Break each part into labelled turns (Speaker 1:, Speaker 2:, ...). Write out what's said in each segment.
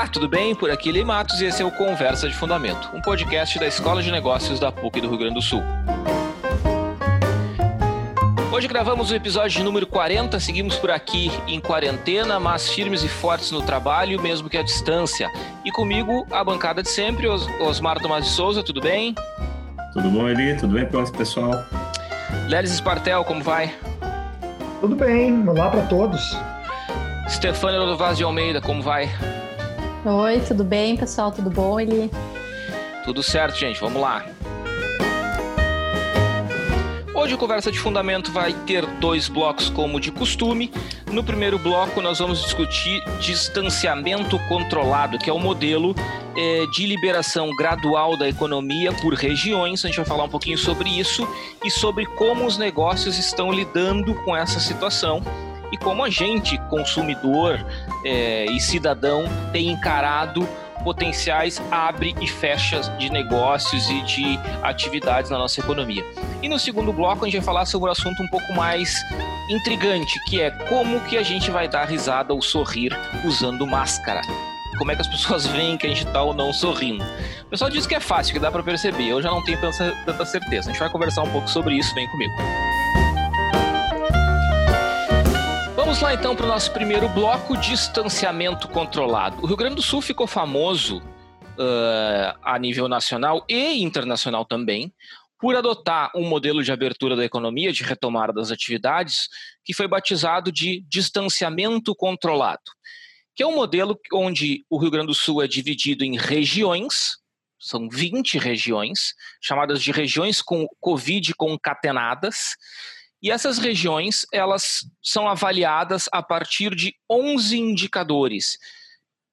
Speaker 1: Olá, tudo bem? Por aqui Lei Matos e esse é o Conversa de Fundamento, um podcast da Escola de Negócios da PUC do Rio Grande do Sul. Hoje gravamos o episódio número 40, seguimos por aqui em quarentena, mas firmes e fortes no trabalho, mesmo que à distância. E comigo, a bancada de sempre, Os Osmar Tomás de Souza, tudo bem?
Speaker 2: Tudo bom, Eli? Tudo bem, pessoal?
Speaker 1: Lelis Espartel, como vai?
Speaker 3: Tudo bem, olá para todos.
Speaker 1: Stefania Rodovaz de Almeida, como vai?
Speaker 4: Oi, tudo bem, pessoal? Tudo bom, Eli?
Speaker 1: Tudo certo, gente. Vamos lá. Hoje o Conversa de Fundamento vai ter dois blocos, como de costume. No primeiro bloco, nós vamos discutir distanciamento controlado, que é o modelo é, de liberação gradual da economia por regiões. A gente vai falar um pouquinho sobre isso e sobre como os negócios estão lidando com essa situação e como a gente, consumidor é, e cidadão, tem encarado potenciais abre e fecha de negócios e de atividades na nossa economia. E no segundo bloco a gente vai falar sobre um assunto um pouco mais intrigante, que é como que a gente vai dar risada ou sorrir usando máscara. Como é que as pessoas veem que a gente está ou não sorrindo. O pessoal diz que é fácil, que dá para perceber. Eu já não tenho tanta, certeza. A gente vai conversar um pouco sobre isso, vem comigo. Vamos lá então para o nosso primeiro bloco, distanciamento controlado. O Rio Grande do Sul ficou famoso uh, a nível nacional e internacional também por adotar um modelo de abertura da economia, de retomada das atividades, que foi batizado de distanciamento controlado, que é um modelo onde o Rio Grande do Sul é dividido em regiões, são 20 regiões, chamadas de regiões com Covid concatenadas, e essas regiões, elas são avaliadas a partir de 11 indicadores,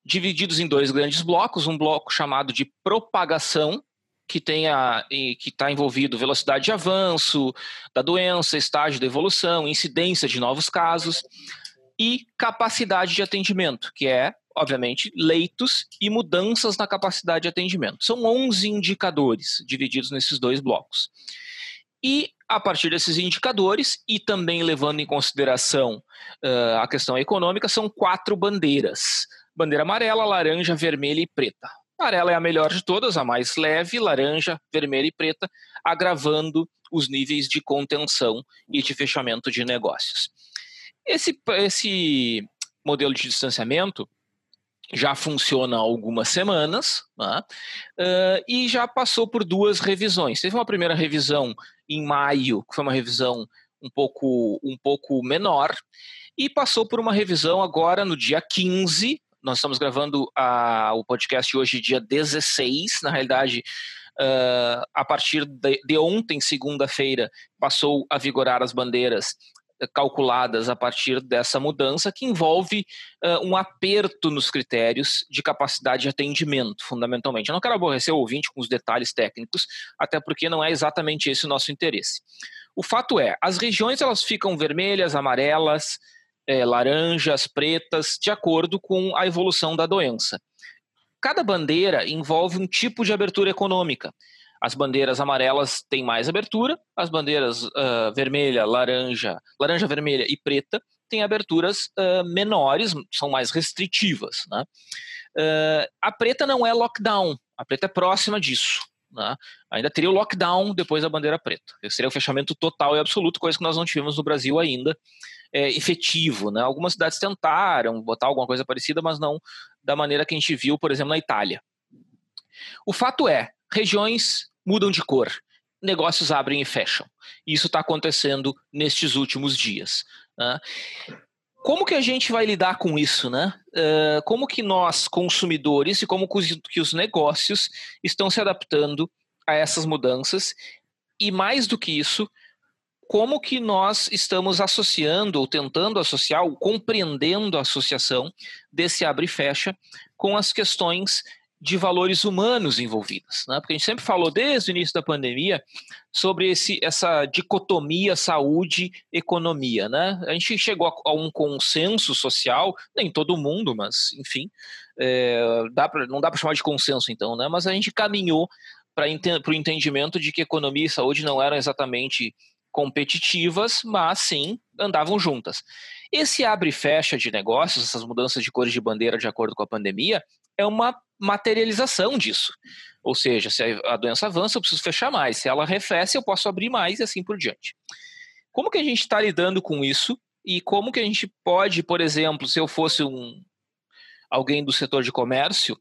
Speaker 1: divididos em dois grandes blocos, um bloco chamado de propagação, que tenha que está envolvido velocidade de avanço da doença, estágio de evolução, incidência de novos casos e capacidade de atendimento, que é, obviamente, leitos e mudanças na capacidade de atendimento. São 11 indicadores divididos nesses dois blocos. E a partir desses indicadores e também levando em consideração uh, a questão econômica, são quatro bandeiras: bandeira amarela, laranja, vermelha e preta. Amarela é a melhor de todas, a mais leve, laranja, vermelha e preta, agravando os níveis de contenção e de fechamento de negócios. Esse, esse modelo de distanciamento já funciona há algumas semanas né? uh, e já passou por duas revisões. Teve uma primeira revisão em maio, que foi uma revisão um pouco, um pouco menor, e passou por uma revisão agora no dia 15. Nós estamos gravando a, o podcast hoje, dia 16. Na realidade, uh, a partir de, de ontem, segunda-feira, passou a vigorar as bandeiras calculadas a partir dessa mudança, que envolve uh, um aperto nos critérios de capacidade de atendimento, fundamentalmente. Eu não quero aborrecer o ouvinte com os detalhes técnicos, até porque não é exatamente esse o nosso interesse. O fato é, as regiões elas ficam vermelhas, amarelas, é, laranjas, pretas, de acordo com a evolução da doença. Cada bandeira envolve um tipo de abertura econômica. As bandeiras amarelas têm mais abertura, as bandeiras uh, vermelha, laranja, laranja, vermelha e preta têm aberturas uh, menores, são mais restritivas. Né? Uh, a preta não é lockdown, a preta é próxima disso. Né? Ainda teria o lockdown depois da bandeira preta. Seria o fechamento total e absoluto, coisa que nós não tivemos no Brasil ainda é, efetivo. Né? Algumas cidades tentaram botar alguma coisa parecida, mas não da maneira que a gente viu, por exemplo, na Itália. O fato é, regiões mudam de cor, negócios abrem e fecham. Isso está acontecendo nestes últimos dias. Né? Como que a gente vai lidar com isso, né? Uh, como que nós, consumidores, e como que os negócios estão se adaptando a essas mudanças? E mais do que isso, como que nós estamos associando ou tentando associar, ou compreendendo a associação desse abre e fecha com as questões de valores humanos envolvidos, né? porque a gente sempre falou desde o início da pandemia sobre esse, essa dicotomia saúde-economia. Né? A gente chegou a, um consenso social, nem todo mundo, mas enfim, é, dá pra, não dá para chamar de consenso então, né? mas a gente caminhou para o entendimento de que economia e saúde não eram exatamente competitivas, mas sim andavam juntas. Esse abre e fecha de negócios, essas mudanças de cores de bandeira de acordo com a pandemia, é uma materialização disso. Ou seja, se a doença avança, eu preciso fechar mais. Se ela arrefece, eu posso abrir mais e assim por diante. Como que a gente está lidando com isso? E como que a gente pode, por exemplo, se eu fosse um alguém do setor de comércio,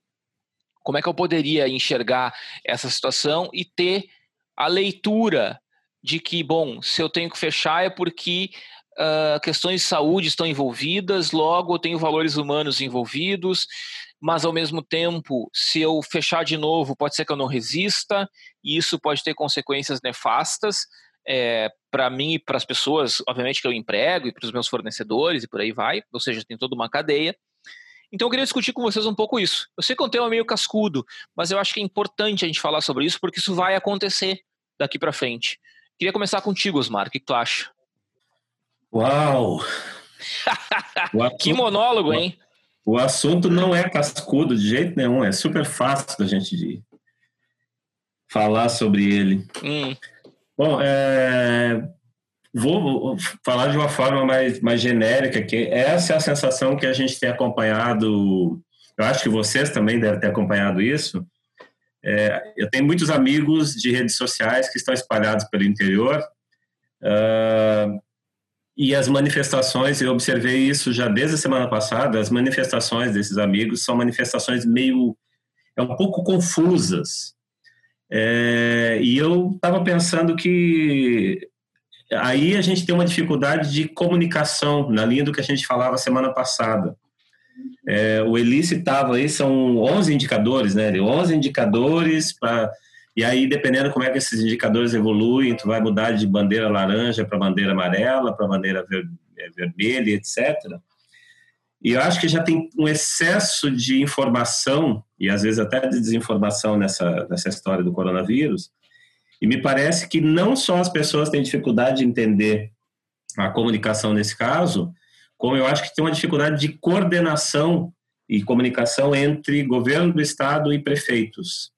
Speaker 1: como é que eu poderia enxergar essa situação e ter a leitura de que, bom, se eu tenho que fechar é porque uh, questões de saúde estão envolvidas, logo eu tenho valores humanos envolvidos, mas ao mesmo tempo, se eu fechar de novo, pode ser que eu não resista, e isso pode ter consequências nefastas é, para mim e para as pessoas, obviamente, que eu emprego, e para os meus fornecedores, e por aí vai, ou seja, tem toda uma cadeia. Então eu queria discutir com vocês um pouco isso. Eu sei que é um tema meio cascudo, mas eu acho que é importante a gente falar sobre isso, porque isso vai acontecer daqui para frente. Queria começar contigo, Osmar, o que, que tu acha?
Speaker 2: Uau!
Speaker 1: que monólogo, hein?
Speaker 2: O assunto não é cascudo de jeito nenhum, é super fácil da gente de falar sobre ele. Hum. Bom, é, vou falar de uma forma mais, mais genérica, que essa é a sensação que a gente tem acompanhado, eu acho que vocês também devem ter acompanhado isso. É, eu tenho muitos amigos de redes sociais que estão espalhados pelo interior, uh, e as manifestações, eu observei isso já desde a semana passada, as manifestações desses amigos são manifestações meio. é um pouco confusas. É, e eu estava pensando que aí a gente tem uma dificuldade de comunicação, na linha do que a gente falava semana passada. É, o Eli citava aí, são 11 indicadores, né? 11 indicadores para e aí, dependendo como é que esses indicadores evoluem, tu vai mudar de bandeira laranja para bandeira amarela, para bandeira ver, é, vermelha, etc. E eu acho que já tem um excesso de informação, e às vezes até de desinformação nessa, nessa história do coronavírus. E me parece que não só as pessoas têm dificuldade de entender a comunicação nesse caso, como eu acho que tem uma dificuldade de coordenação e comunicação entre governo do estado e prefeitos.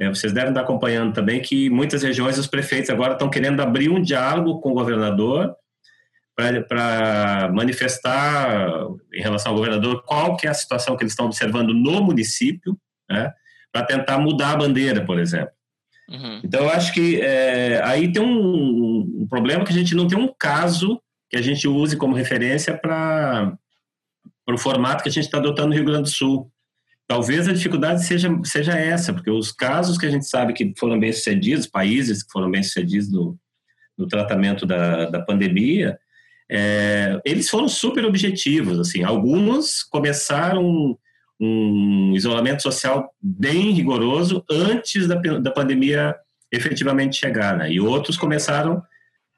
Speaker 2: É, vocês devem estar acompanhando também que muitas regiões os prefeitos agora estão querendo abrir um diálogo com o governador para manifestar em relação ao governador qual que é a situação que eles estão observando no município, né, para tentar mudar a bandeira, por exemplo. Uhum. Então, eu acho que é, aí tem um, um, problema que a gente não tem um caso que a gente use como referência para o formato que a gente está adotando no Rio Grande do Sul. Talvez a dificuldade seja, seja essa, porque os casos que a gente sabe que foram bem sucedidos, países que foram bem sucedidos no, no tratamento da, da pandemia, é, eles foram super objetivos. Assim, alguns começaram um isolamento social bem rigoroso antes da, da pandemia efetivamente chegar, né? e outros começaram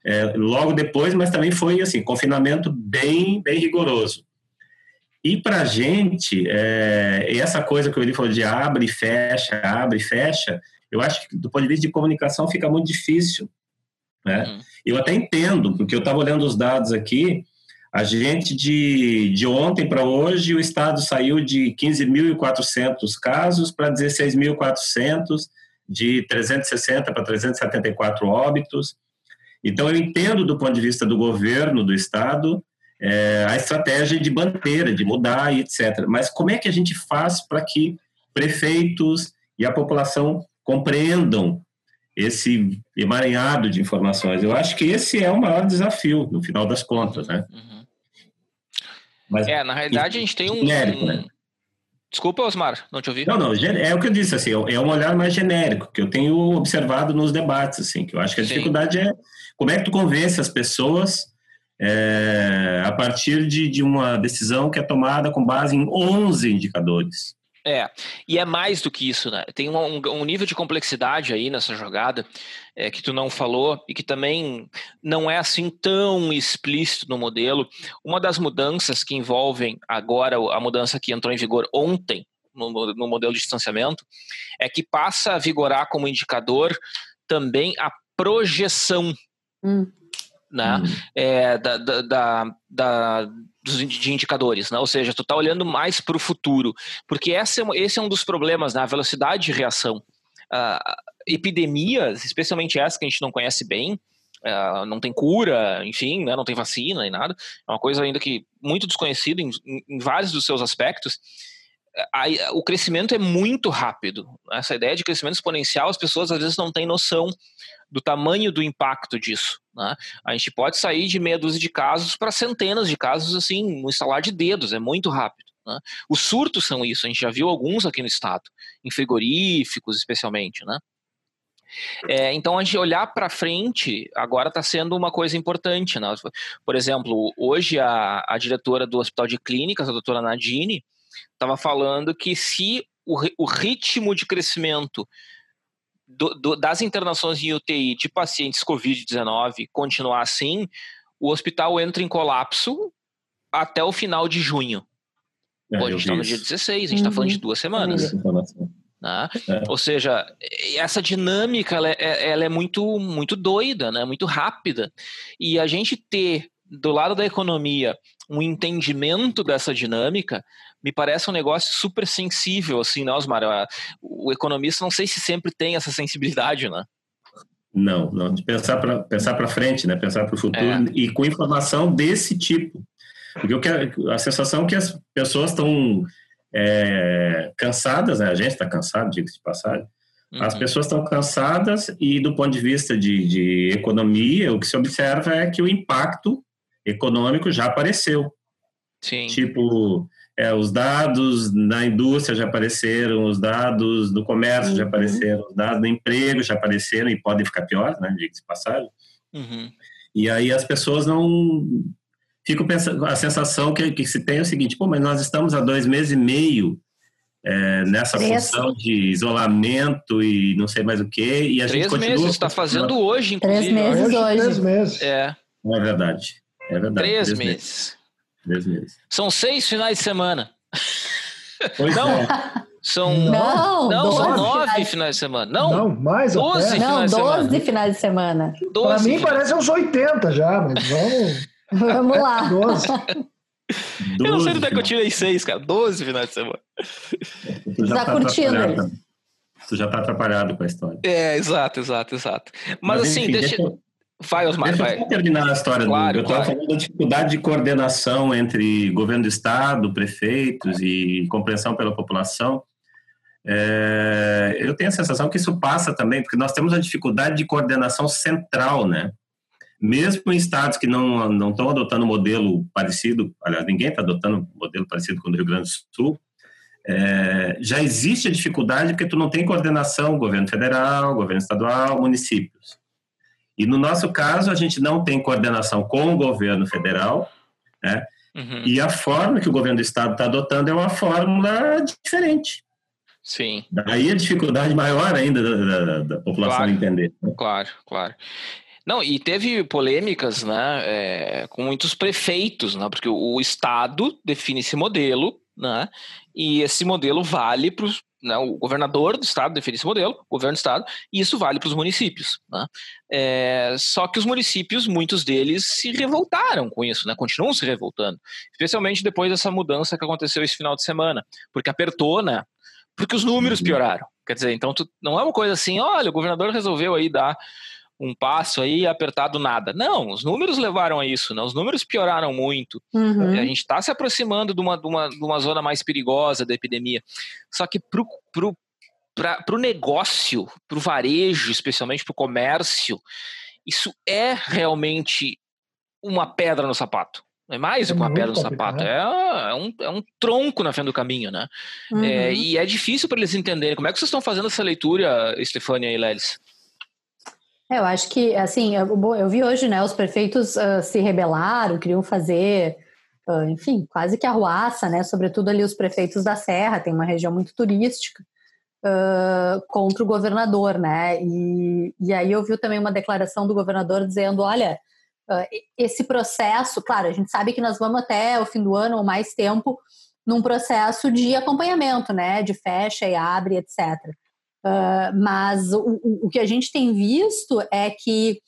Speaker 2: é, logo depois, mas também foi assim confinamento bem bem rigoroso. E para a gente, é, essa coisa que o Eli falou de abre e fecha, abre e fecha, eu acho que do ponto de vista de comunicação fica muito difícil. Né? Uhum. Eu até entendo, porque eu estava olhando os dados aqui, a gente de, de ontem para hoje, o Estado saiu de 15.400 casos para 16.400, de 360 para 374 óbitos. Então, eu entendo do ponto de vista do governo do Estado é, a estratégia de bandeira, de mudar e etc. Mas como é que a gente faz para que prefeitos e a população compreendam esse emaranhado de informações? Eu acho que esse é o maior desafio, no final das contas, né? Uhum.
Speaker 1: Mas, é, na realidade a gente tem um... Genérico, né? Desculpa, Osmar, não te ouvi.
Speaker 2: Não, não, é o que eu disse, assim, é um olhar mais genérico, que eu tenho observado nos debates, assim, que eu acho que a Sim. dificuldade é como é que tu convence as pessoas é, a partir de, de uma decisão que é tomada com base em 11 indicadores.
Speaker 1: É, e é mais do que isso, né? Tem um, um nível de complexidade aí nessa jogada é, que tu não falou e que também não é assim tão explícito no modelo. Uma das mudanças que envolvem agora, a mudança que entrou em vigor ontem no, no modelo de distanciamento, é que passa a vigorar como indicador também a projeção. Hum né? Uhum. É, da, da, da, da, de indicadores, né? ou seja, tu está olhando mais para o futuro, porque esse é, esse é um dos problemas, né? a velocidade de reação. Uh, epidemias, especialmente essa que a gente não conhece bem, uh, não tem cura, enfim, né? não tem vacina e nada, é uma coisa ainda que muito desconhecida em, em, vários dos seus aspectos. o crescimento é muito rápido. Essa ideia de crescimento exponencial, as pessoas às vezes não têm noção do tamanho do impacto disso. Né? A gente pode sair de meia dúzia de casos para centenas de casos, assim, no instalar de dedos, é muito rápido. Né? Os surtos são isso, a gente já viu alguns aqui no estado, em frigoríficos especialmente, né? É, então, a gente olhar para frente agora está sendo uma coisa importante. Né? Por exemplo, hoje a, a diretora do Hospital de Clínicas, a doutora Nadine, estava falando que se o, o ritmo de crescimento do, do, das internações em UTI de pacientes Covid-19 continuar assim, o hospital entra em colapso até o final de junho. É, Pô, a gente está no dia 16, a gente está uhum. falando de uhum. duas semanas. Né? É. Ou seja, essa dinâmica ela é, ela é, muito, muito doida, né? muito rápida. E a gente ter do lado da economia um entendimento dessa dinâmica me parece um negócio super sensível, assim, né, Osmar? O economista não sei se sempre tem essa sensibilidade, né?
Speaker 2: Não, não, de pensar para pensar para frente, né? Pensar para o futuro é. e com informação desse tipo. Porque eu quero, a sensação é que as pessoas estão é, cansadas, né? A gente está cansado, diga-se de passagem. Uhum. As pessoas estão cansadas e, do ponto de vista de, de economia, o que se observa é que o impacto econômico já apareceu.
Speaker 1: Sim.
Speaker 2: Tipo, é, os dados na indústria já apareceram, os dados do comércio uhum. já apareceram, os dados do emprego já apareceram e podem ficar piores, né, diga-se passagem.
Speaker 1: Uhum.
Speaker 2: E aí as pessoas não ficam pensando, a sensação que, que se tem é o seguinte, pô, mas nós estamos há dois meses e meio é, nessa Três. função de isolamento e não sei mais o que, e a
Speaker 1: Três
Speaker 2: gente continua...
Speaker 1: meses, está fazendo hoje, inclusive.
Speaker 4: Três meses hoje. hoje.
Speaker 3: Três meses.
Speaker 1: É.
Speaker 2: Não é verdade. É verdade.
Speaker 1: Três, Três meses. meses.
Speaker 2: Três meses.
Speaker 1: São seis finais de semana.
Speaker 2: Pois não, é.
Speaker 1: São,
Speaker 4: não,
Speaker 1: não são nove finais... finais de semana. Não,
Speaker 3: não mais
Speaker 1: doze
Speaker 4: finais, não, 12 finais de semana.
Speaker 3: Para mim finais. parece uns 80 já, mas vamos.
Speaker 4: vamos lá.
Speaker 3: 12.
Speaker 1: Eu não sei onde é que eu tirei seis, cara. Doze finais de semana.
Speaker 2: Tu já tá, tá curtindo. Tu já tá atrapalhado com a história.
Speaker 1: É, exato, exato, exato. Mas, mas assim, enfim, deixa... deixa... Vai, Osmar,
Speaker 2: Deixa
Speaker 1: vai.
Speaker 2: eu terminar a história claro, do. Eu estava claro. falando da dificuldade de coordenação entre governo do Estado, prefeitos e compreensão pela população. É, eu tenho a sensação que isso passa também, porque nós temos a dificuldade de coordenação central, né? Mesmo em estados que não, não estão adotando um modelo parecido, aliás, ninguém está adotando um modelo parecido com o do Rio Grande do Sul, é, já existe a dificuldade porque tu não tem coordenação governo federal, governo estadual, municípios. E no nosso caso, a gente não tem coordenação com o governo federal, né? Uhum. E a forma que o governo do estado está adotando é uma fórmula diferente.
Speaker 1: Sim.
Speaker 2: Daí a dificuldade maior ainda da, da, da população
Speaker 1: claro,
Speaker 2: entender.
Speaker 1: Né? Claro, claro. Não, e teve polêmicas, né, é, com muitos prefeitos, né, porque o, Estado define esse modelo, né, e esse modelo vale para os né, o governador do estado define esse modelo, o governo do estado, e isso vale para os municípios. Né? É, só que os municípios, muitos deles, se revoltaram com isso, né? continuam se revoltando, especialmente depois dessa mudança que aconteceu esse final de semana, porque apertou, né? Porque os números uhum. pioraram. Quer dizer, então tu, não é uma coisa assim, olha, o governador resolveu aí dar um passo aí apertado nada. Não, os números levaram a isso, né? Os números pioraram muito. Uhum. A gente está se aproximando de uma, de, uma, de uma zona mais perigosa da epidemia. Só que para pro, pro negócio, para o varejo, especialmente para o comércio, isso é realmente uma pedra no sapato. Não é mais do é que uma pedra no sapato, é, é, um, é um tronco na frente do caminho, né? Uhum. É, e é difícil para eles entenderem. Como é que vocês estão fazendo essa leitura, Estefânia e Lelis?
Speaker 4: É, eu acho que, assim, eu, eu vi hoje, né, os prefeitos uh, se rebelaram, queriam fazer, uh, enfim, quase que arruaça, né, sobretudo ali os prefeitos da Serra, tem uma região muito turística, uh, contra o governador, né, e, e aí eu vi também uma declaração do governador dizendo, olha, esse processo, claro, a gente sabe que nós vamos até o fim do ano ou mais tempo num processo de acompanhamento, né, de fecha e abre, etc., Uh, mas o, o, que a gente tem visto é que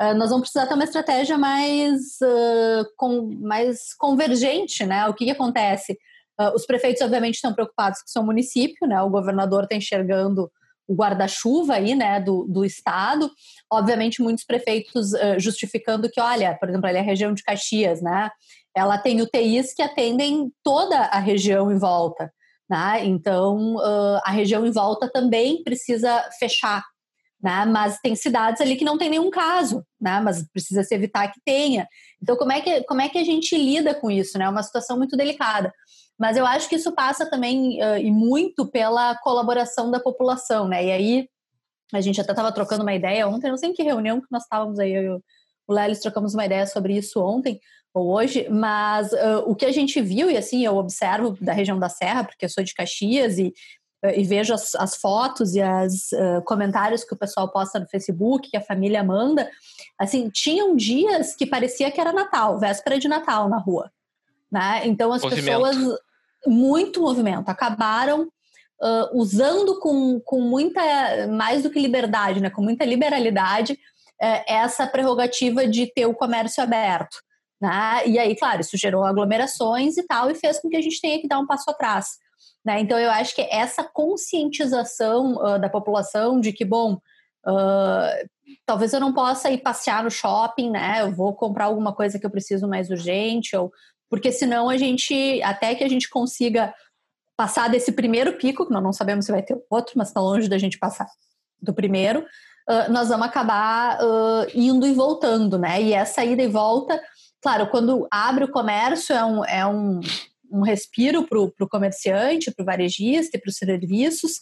Speaker 4: uh, nós vamos precisar ter uma estratégia mais, uh, com, mais convergente, né? O que, que acontece? os prefeitos, obviamente, estão preocupados com o seu município, né? O governador está enxergando o guarda-chuva aí, né, do, do estado. Obviamente, muitos prefeitos justificando que, olha, por exemplo, ali a região de Caxias, né? Ela tem UTIs que atendem toda a região em volta. Né? Então, uh, a região em volta também precisa fechar. Né? Mas tem cidades ali que não tem nenhum caso, né? mas precisa se evitar que tenha. Então, como é que, como é que a gente lida com isso? É né? uma situação muito delicada. Mas eu acho que isso passa também uh, e muito pela colaboração da população, né? E aí a gente até estava trocando uma ideia ontem, não sei em que reunião que nós estávamos aí, eu, o Lelis trocamos uma ideia sobre isso ontem hoje, mas uh, o que a gente viu, e assim, eu observo da região da Serra, porque eu sou de Caxias e, uh, e vejo as, as, fotos e os uh, comentários que o pessoal posta no Facebook, que a família manda, assim, tinham dias que parecia que era Natal, véspera de Natal na rua, né? Então as movimento. pessoas, muito movimento, acabaram usando com, com muita, mais do que liberdade, né, com muita liberalidade, essa prerrogativa de ter o comércio aberto. Né? E aí, claro, isso gerou aglomerações e tal, e fez com que a gente tenha que dar um passo atrás. Né? Então, eu acho que essa conscientização uh, da população de que, bom, uh, talvez eu não possa ir passear no shopping, né? Eu vou comprar alguma coisa que eu preciso mais urgente, ou porque senão a gente, até que a gente consiga passar desse primeiro pico, que nós não sabemos se vai ter outro, mas está longe da gente passar do primeiro, uh, nós vamos acabar indo e voltando, né? E essa ida e volta Claro, quando abre o comércio é um, é um, um respiro para o comerciante, para o varejista e para os serviços,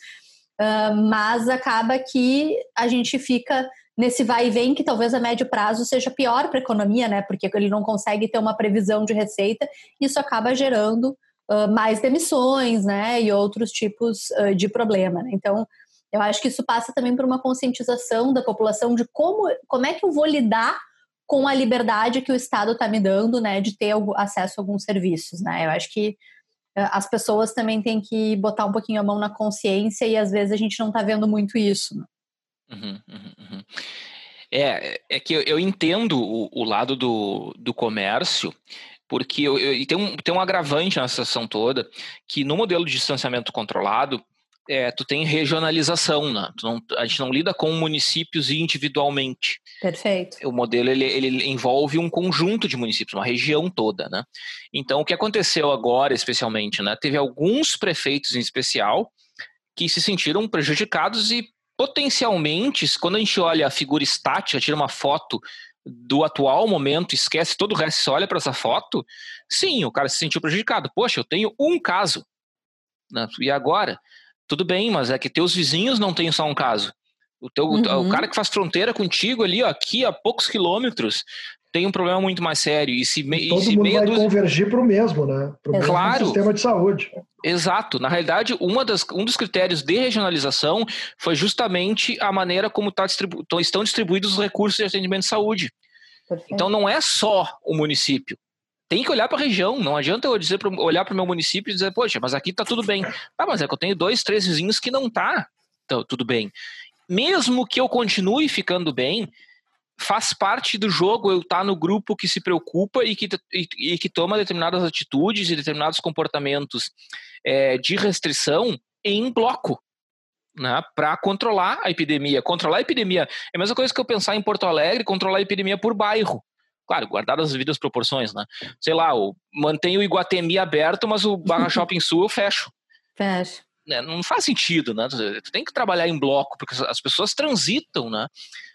Speaker 4: uh, mas acaba que a gente fica nesse vai e vem que talvez a médio prazo seja pior para a economia, né? Porque ele não consegue ter uma previsão de receita, isso acaba gerando uh, mais demissões, né? E outros tipos uh, de problema. Né? Então, eu acho que isso passa também por uma conscientização da população de como, como é que eu vou lidar com a liberdade que o Estado está me dando, né, de ter acesso a alguns serviços, né? Eu acho que eh, as pessoas também têm que botar um pouquinho a mão na consciência e às vezes a gente não está vendo muito isso. Né?
Speaker 1: Uhum, uhum, uhum. É, é que eu, eu entendo o, o, lado do, do comércio, porque eu, eu, tem, um, tem um agravante na situação toda, que no modelo de distanciamento controlado, é, tu tem regionalização, né? Não, a gente não lida com municípios individualmente.
Speaker 4: Perfeito.
Speaker 1: O modelo ele, ele envolve um conjunto de municípios, uma região toda, né? Então, o que aconteceu agora, especialmente, né? Teve alguns prefeitos em especial que se sentiram prejudicados e potencialmente, quando a gente olha a figura estática, tira uma foto do atual momento, esquece todo o resto, olha para essa foto, sim, o cara se sentiu prejudicado. Poxa, eu tenho um caso. Né? E agora? Tudo bem, mas é que teus vizinhos não têm só um caso. O, teu, uhum. o cara que faz fronteira contigo ali, ó, aqui a poucos quilômetros, tem um problema muito mais sério. E se,
Speaker 3: e todo
Speaker 1: se
Speaker 3: mundo vai dúzia... convergir para o mesmo, né?
Speaker 1: Pro é claro.
Speaker 3: sistema de saúde.
Speaker 1: Exato. Na realidade, uma das, um dos critérios de regionalização foi justamente a maneira como tá distribu estão distribuídos os recursos de atendimento de saúde. Perfeito. Então, não é só o município tem que olhar para a região. Não adianta eu dizer pra, olhar para o meu município e dizer, poxa, mas aqui está tudo bem. Ah, mas é que eu tenho dois, três vizinhos que não tá tudo bem. Mesmo que eu continue ficando bem, faz parte do jogo eu estar tá no grupo que se preocupa e que, e, e que toma determinadas atitudes e determinados comportamentos é, de restrição em bloco. Né, para controlar a epidemia. Controlar a epidemia é a mesma coisa que eu pensar em Porto Alegre, controlar a epidemia por bairro. Claro, guardadas as devidas proporções, né? Sei lá, o, mantém o Iguatemi aberto, mas o Barra Shopping Sul eu fecho.
Speaker 4: Fecho.
Speaker 1: É, não faz sentido, né? Tu tem que trabalhar em bloco, porque as pessoas transitam, né?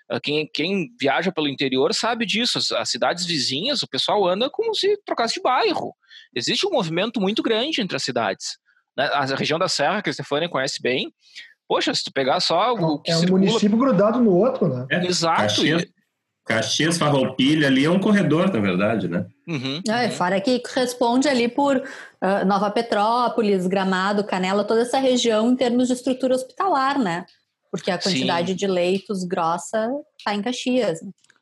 Speaker 1: Ah, quem, quem viaja pelo interior sabe disso. As, as, cidades vizinhas, o pessoal anda como se trocasse de bairro. Existe um movimento muito grande entre as cidades. Né? A região da Serra, que a Stefania conhece bem, Poxa, se tu pegar só o
Speaker 3: que É um circula... município grudado no outro, né?
Speaker 1: É, Exato.
Speaker 2: Caxias, Caxias, Farroupilha ali é um corredor, na verdade, né?
Speaker 4: Uhum, é, fora que responde ali por uh, Nova Petrópolis, Gramado, Canela, toda essa região em termos de estrutura hospitalar, né? Porque a quantidade sim. de leitos grossa está em Caxias.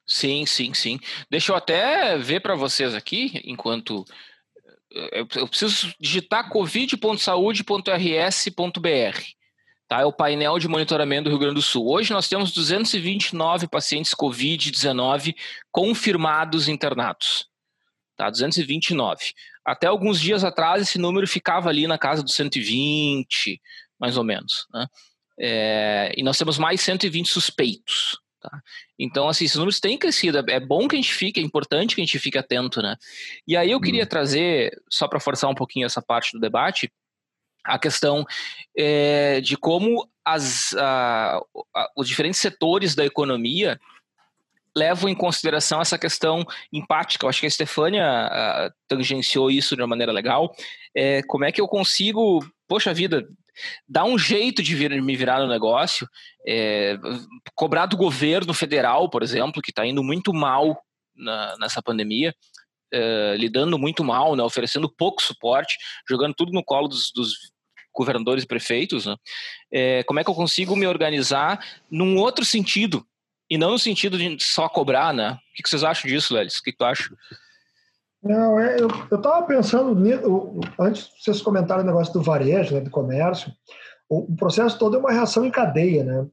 Speaker 1: Sim, sim, sim. Deixa eu até ver para vocês aqui, enquanto eh, eu preciso digitar covid.saude.rs.br. Tá? É o painel de monitoramento do Rio Grande do Sul. Hoje nós temos 229 pacientes Covid-19 confirmados internados. Tá? 229. Até alguns dias atrás, esse número ficava ali na casa dos 120, mais ou menos. Né? É, e nós temos mais 120 suspeitos. Tá? Então, assim, esses números têm crescido. É bom que a gente fique, é importante que a gente fique atento, né? E aí eu queria hum. trazer, só para forçar um pouquinho essa parte do debate, a questão é, de como as, a, a, os diferentes setores da economia levam em consideração essa questão empática. Eu acho que a Stefânia tangenciou isso de uma maneira legal. É, como é que eu consigo, poxa vida, dar um jeito de vir, me virar no negócio, é, cobrar do governo federal, por exemplo, que está indo muito mal na, nessa pandemia, é, lidando muito mal, né, oferecendo pouco suporte, jogando tudo no colo dos, dos governadores e prefeitos, né? é, como é que eu consigo me organizar num outro sentido, e não no sentido de só cobrar, né? O que vocês acham disso, Lelis? O que tu acha?
Speaker 3: Não, é, eu estava pensando, antes de vocês comentarem o negócio do varejo, né, do comércio, o, o, processo todo é uma reação em cadeia, né?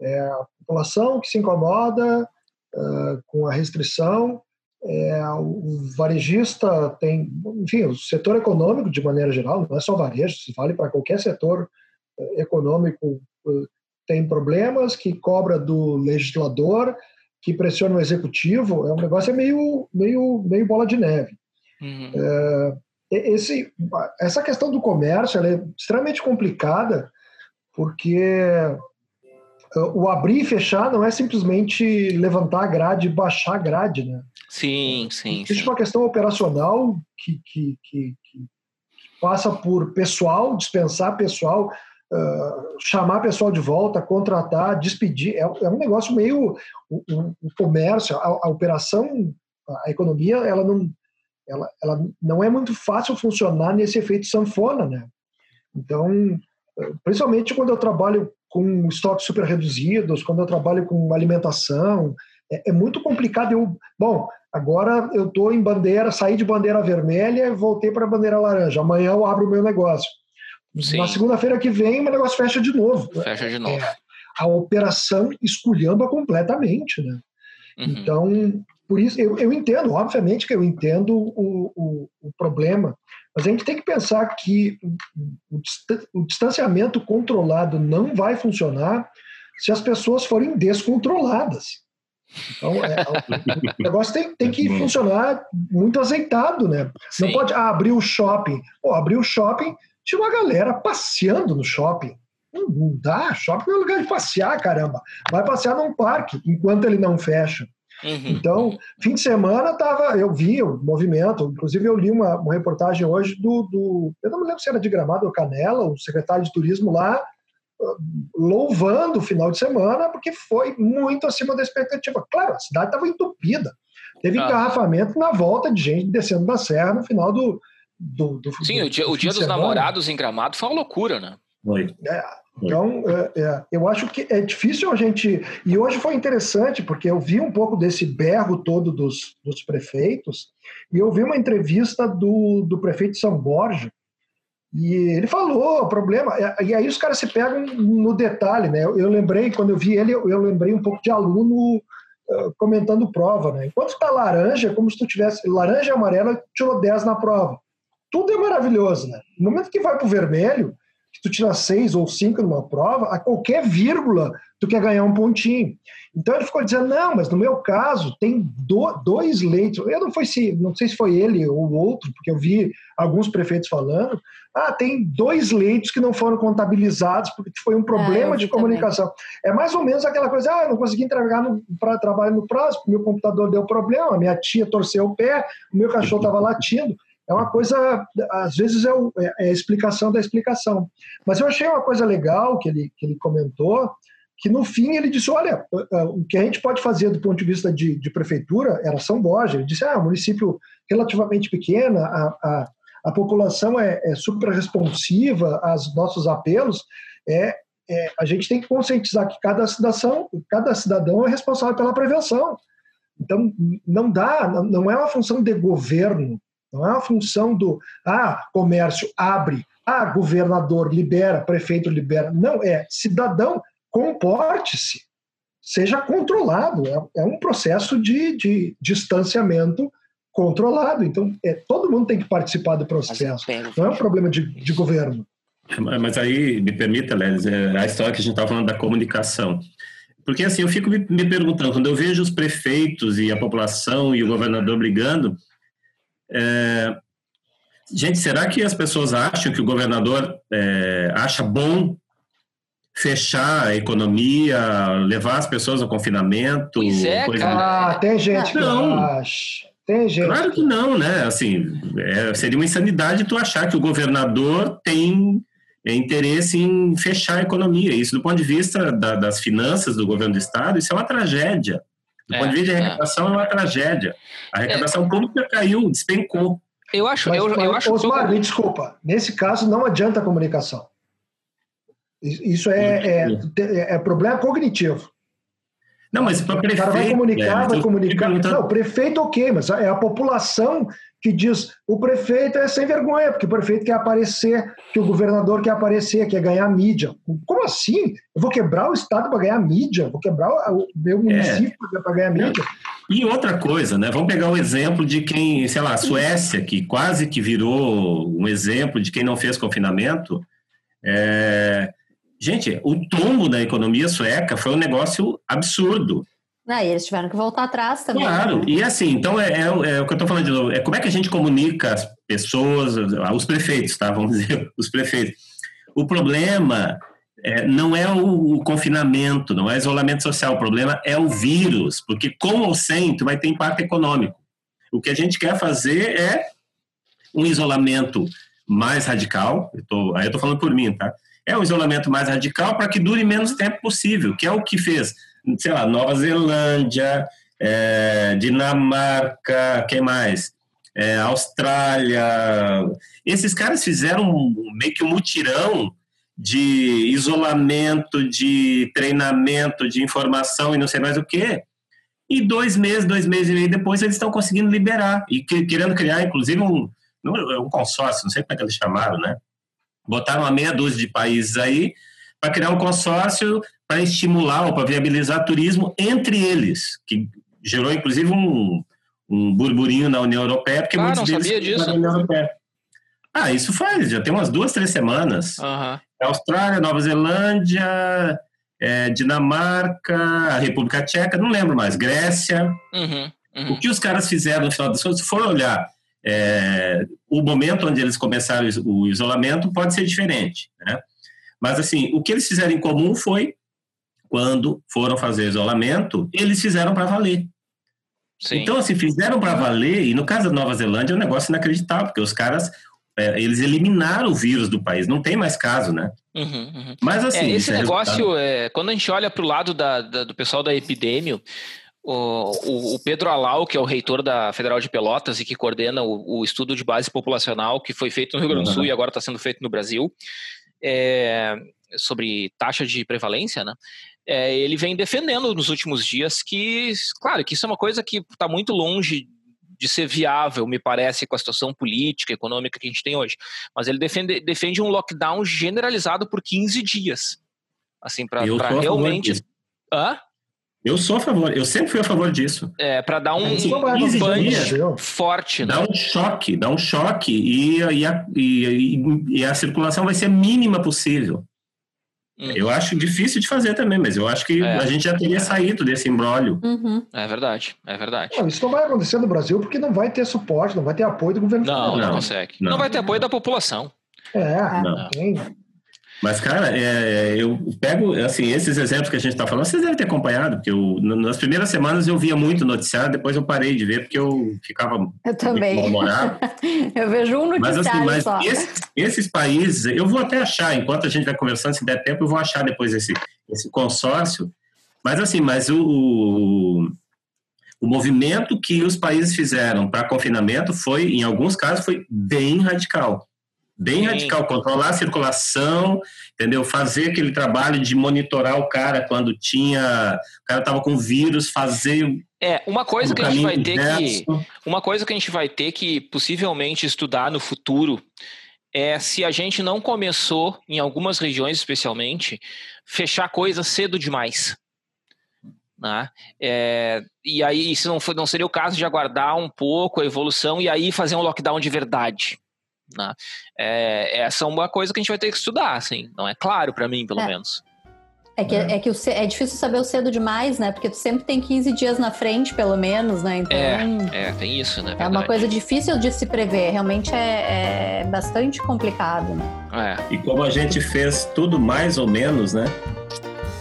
Speaker 3: É a população que se incomoda uh, com a restrição, é, o varejista tem, enfim, o setor econômico de maneira geral, não é só varejo, se vale para qualquer setor uh, econômico, uh, tem problemas que cobra do legislador, que pressiona o executivo, é um negócio é meio, meio, meio bola de neve. Uhum. É, esse, essa questão do comércio é extremamente complicada, porque o abrir e fechar não é simplesmente levantar a grade e baixar a grade, né?
Speaker 1: Sim, sim.
Speaker 3: Existe
Speaker 1: sim.
Speaker 3: uma questão operacional que, que, que, que, passa por pessoal, dispensar pessoal, uh, chamar pessoal de volta, contratar, despedir. É, é um negócio meio. O, comércio, a, a, operação, a economia, ela não, ela, ela não é muito fácil funcionar nesse efeito sanfona, né? Então, principalmente quando eu trabalho com estoques super reduzidos, quando eu trabalho com alimentação, é, é muito complicado. Eu, bom, agora eu estou em bandeira, saí de bandeira vermelha e voltei para bandeira laranja. Amanhã eu abro o meu negócio. Sim. Na segunda-feira que vem, o negócio fecha de novo.
Speaker 1: Fecha de novo. É,
Speaker 3: a operação esculhamba completamente, né? Uhum. Então, por isso, eu, eu entendo, obviamente que eu entendo o, o, o, problema, mas a gente tem que pensar que o, o distanciamento controlado não vai funcionar se as pessoas forem descontroladas. Então, é, o negócio tem, tem que funcionar muito azeitado, né? Sim. Não pode ah, abrir o shopping. Pô, abrir o shopping, tinha uma galera passeando no shopping. Não, não dá, shopping é um lugar de passear, caramba. Vai passear num parque, enquanto ele não fecha. Uhum. Então, fim de semana tava, eu vi o movimento, inclusive eu li uma, uma reportagem hoje do, do, eu não me lembro se era de Gramado ou Canela, o secretário de turismo lá, louvando o final de semana, porque foi muito acima da expectativa. Claro, a cidade estava entupida. Teve ah. engarrafamento na volta de gente descendo da serra no final do. do, do
Speaker 1: Sim, do, o dia, o dia dos namorados em Gramado foi uma loucura, né?
Speaker 2: Foi.
Speaker 3: É, então, é, é, eu acho que é difícil a gente. E hoje foi interessante, porque eu vi um pouco desse berro todo dos, dos prefeitos, e eu vi uma entrevista do, do prefeito de São Borja, e ele falou o problema, e aí os caras se pegam no detalhe, né? Eu, lembrei, quando eu vi ele, eu, eu lembrei um pouco de aluno uh, comentando prova, né? Enquanto está laranja, é como se tu tivesse laranja e amarela, tirou 10 na prova. Tudo é maravilhoso, né? No momento que vai para o vermelho, que tu tira seis ou cinco numa prova, a qualquer vírgula tu quer ganhar um pontinho. Então ele ficou dizendo, não, mas no meu caso tem do, dois leitos. Eu não, foi se, não sei se foi ele ou outro, porque eu vi alguns prefeitos falando. Ah, tem dois leitos que não foram contabilizados porque foi um problema é, de comunicação. Também. É mais ou menos aquela coisa, ah, eu não consegui entregar para trabalho no prazo, meu computador deu problema, minha tia torceu o pé, o meu cachorro estava latindo. É uma coisa, às vezes é, o, é, é a explicação da explicação. Mas eu achei uma coisa legal que ele, que ele comentou, que no fim ele disse, olha, o que a gente pode fazer do ponto de vista de, de prefeitura era São Borja. Ele disse, ah, um município relativamente pequeno, a, a, a população é, é super responsiva aos nossos apelos, é, é, a gente tem que conscientizar que cada cidadão, cada cidadão é responsável pela prevenção. Então, não dá, não é uma função de governo, não é uma função do, ah, comércio abre, ah, governador libera, prefeito libera. Não, é cidadão comporte-se, seja controlado. É, é um processo de, de distanciamento controlado. Então, é, todo mundo tem que participar do processo. Não é um problema de, de governo.
Speaker 2: Mas aí, me permita, Lélis, é a história que a gente estava falando da comunicação. Porque, assim, eu fico me, me, perguntando, quando eu vejo os prefeitos e a população e o governador brigando, é, Gente, será que as pessoas acham que o governador é, acha bom fechar a economia, levar as pessoas ao confinamento?
Speaker 1: Pois é, cara.
Speaker 3: Ah, tem gente não. que acha. Tem gente.
Speaker 2: Claro que não, né? Assim, é, seria uma insanidade tu achar que o governador tem interesse em fechar a economia. Isso, do ponto de vista da, das finanças do governo do estado, isso é uma tragédia. Do é, ponto de vista de é. arrecadação, é, é uma tragédia. A arrecadação é. pública caiu, despencou.
Speaker 1: Eu acho, mas, eu, eu acho
Speaker 3: Osmar, me desculpa. Nesse caso, não adianta a comunicação. Isso é, é, é, é problema cognitivo.
Speaker 2: Não, mas para prefeito. O cara
Speaker 3: vai comunicar, é, vai comunicar. Não, o prefeito, ok, mas é a população que diz o prefeito é sem vergonha, porque o prefeito quer aparecer, que o governador quer aparecer, quer ganhar mídia. Como assim? Eu vou quebrar o Estado para ganhar mídia? Vou quebrar o meu é. município é. para ganhar mídia?
Speaker 2: E outra coisa, né? Vamos pegar o exemplo de quem, sei lá, a Suécia, que quase que virou um exemplo de quem não fez confinamento. É... Gente, o tombo da economia sueca foi um negócio absurdo.
Speaker 4: Ah, e eles tiveram que voltar atrás também.
Speaker 2: Claro, e assim, então é, é, é o que eu estou falando de novo, é como é que a gente comunica as pessoas, os prefeitos, tá? Vamos dizer, os prefeitos. O problema é, não é o, o, confinamento, não é isolamento social, o problema é o vírus, porque com ou sem, tu vai ter impacto econômico. O que a gente quer fazer é um isolamento mais radical, eu tô, aí eu estou falando por mim, tá? É um isolamento mais radical para que dure menos tempo possível, que é o que fez sei lá, Nova Zelândia, é, Dinamarca, quem mais? É, Austrália. Esses caras fizeram meio que um mutirão de isolamento, de treinamento, de informação e não sei mais o quê. E dois meses, dois meses e meio depois, eles estão conseguindo liberar e que, querendo criar, inclusive, um, um consórcio, não sei como é que eles chamaram, né? Botaram uma meia dúzia de países aí para criar um consórcio para estimular ou para viabilizar turismo entre eles, que gerou inclusive um, um burburinho na União Europeia, porque
Speaker 1: ah,
Speaker 2: muitos
Speaker 1: não sabia disso. Na União Europeia.
Speaker 2: Ah, isso faz, já tem umas duas, três semanas.
Speaker 1: Uhum.
Speaker 2: Austrália, Nova Zelândia, é, Dinamarca, a República Tcheca, não lembro mais, Grécia.
Speaker 1: Uhum, uhum.
Speaker 2: O que os caras fizeram no final das contas, se for olhar é, o momento onde eles começaram o isolamento, pode ser diferente. Né? Mas, assim, o que eles fizeram em comum foi quando foram fazer isolamento, eles fizeram para valer. Sim. Então, assim, fizeram para valer, e no caso da Nova Zelândia é um negócio inacreditável, porque os caras, é, eles eliminaram o vírus do país, não tem mais caso, né?
Speaker 1: Uhum, uhum.
Speaker 2: Mas, assim...
Speaker 1: É, esse é negócio, é, quando a gente olha para o lado da, da, do pessoal da epidemia, o, o, Pedro Alau, que é o reitor da Federal de Pelotas e que coordena o, o estudo de base populacional que foi feito no Rio Grande do Sul uhum. e agora está sendo feito no Brasil, é, sobre taxa de prevalência, né? É, ele vem defendendo nos últimos dias que, claro, que isso é uma coisa que está muito longe de ser viável, me parece, com a situação política, econômica que a gente tem hoje. Mas ele defende, defende um lockdown generalizado por 15 dias. Assim, para realmente. Hã?
Speaker 2: Eu sou a favor, eu sempre fui a favor disso.
Speaker 1: É, para dar um, um punch forte.
Speaker 2: Né? Dá um choque, dá um choque e, e, a, e, e a circulação vai ser a mínima possível. Uhum. Eu acho difícil de fazer também, mas eu acho que é. a gente já teria saído desse embrólio.
Speaker 1: Uhum. É verdade, é verdade.
Speaker 3: Não, isso não vai acontecer no Brasil porque não vai ter suporte, não vai ter apoio do governo.
Speaker 1: Não, não, não consegue. Não. não vai ter apoio da população.
Speaker 3: É, não. não.
Speaker 2: Mas, cara, é, eu pego, assim, esses exemplos que a gente está falando, vocês devem ter acompanhado, porque eu, nas primeiras semanas eu via muito noticiário, depois eu parei de ver, porque eu ficava
Speaker 4: eu também. eu vejo um noticiário
Speaker 2: mas, assim, mas
Speaker 4: só.
Speaker 2: Esses, esses, países, eu vou até achar, enquanto a gente vai conversando, se der tempo, eu vou achar depois esse, esse consórcio. Mas, assim, mas o, o, o movimento que os países fizeram para confinamento foi, em alguns casos, foi bem radical bem Sim. radical, controlar a circulação, entendeu? Fazer aquele trabalho de monitorar o cara quando tinha, o cara estava com vírus, fazer
Speaker 1: é, uma coisa que a gente vai ter que uma coisa que a gente vai ter que possivelmente estudar no futuro é se a gente não começou em algumas regiões especialmente fechar coisas cedo demais. Né? É, e aí, isso não, foi, não seria o caso de aguardar um pouco a evolução e aí fazer um lockdown de verdade. Né? É, essa é uma coisa que a gente vai ter que estudar, assim, não é claro para mim, pelo é. menos.
Speaker 4: É que, é. é que o, é difícil saber o cedo demais, né? Porque tu sempre tem 15 dias na frente, pelo menos, né?
Speaker 1: Então, é, é tem isso, né?
Speaker 4: É uma coisa difícil de se prever. Realmente é, é bastante complicado, né?
Speaker 2: É. E como a gente fez tudo mais ou menos, né?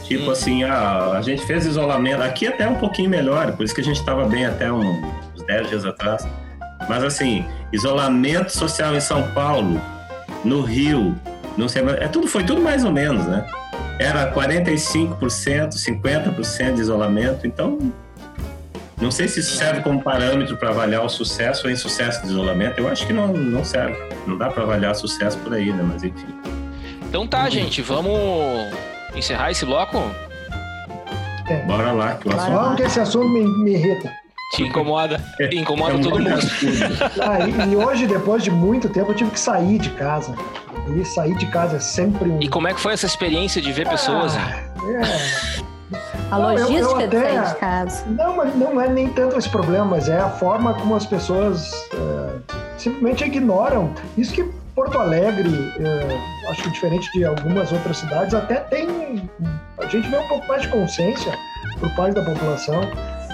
Speaker 2: Tipo hum. assim, a, a gente fez isolamento. Aqui até um pouquinho melhor, por isso que a gente estava bem até uns 10 dias atrás. Mas assim, isolamento social em São Paulo, no Rio, não sei, é tudo foi tudo mais ou menos, né? era 45%, 50% de isolamento. Então, não sei se isso serve como parâmetro para avaliar o sucesso ou insucesso de isolamento. Eu acho que não, não serve. Não dá para avaliar sucesso por aí, né? Mas enfim.
Speaker 1: Então tá, gente, vamos encerrar esse bloco?
Speaker 2: É. Bora lá,
Speaker 3: que o assunto. Que esse assunto me, me irrita.
Speaker 1: Te incomoda? É, incomoda é todo mundo.
Speaker 3: Ah, e, e, hoje, depois de muito tempo, eu tive que sair de casa. E sair de casa é sempre um.
Speaker 1: E como é que foi essa experiência de ver ah, pessoas? É.
Speaker 4: A logística eu, eu até, de sair de casa.
Speaker 3: Não, mas não é nem tanto esse problema, mas é a forma como as pessoas é, simplesmente ignoram. Isso que Porto Alegre, é, acho que diferente de algumas outras cidades, até tem. A gente vê um pouco mais de consciência por parte da população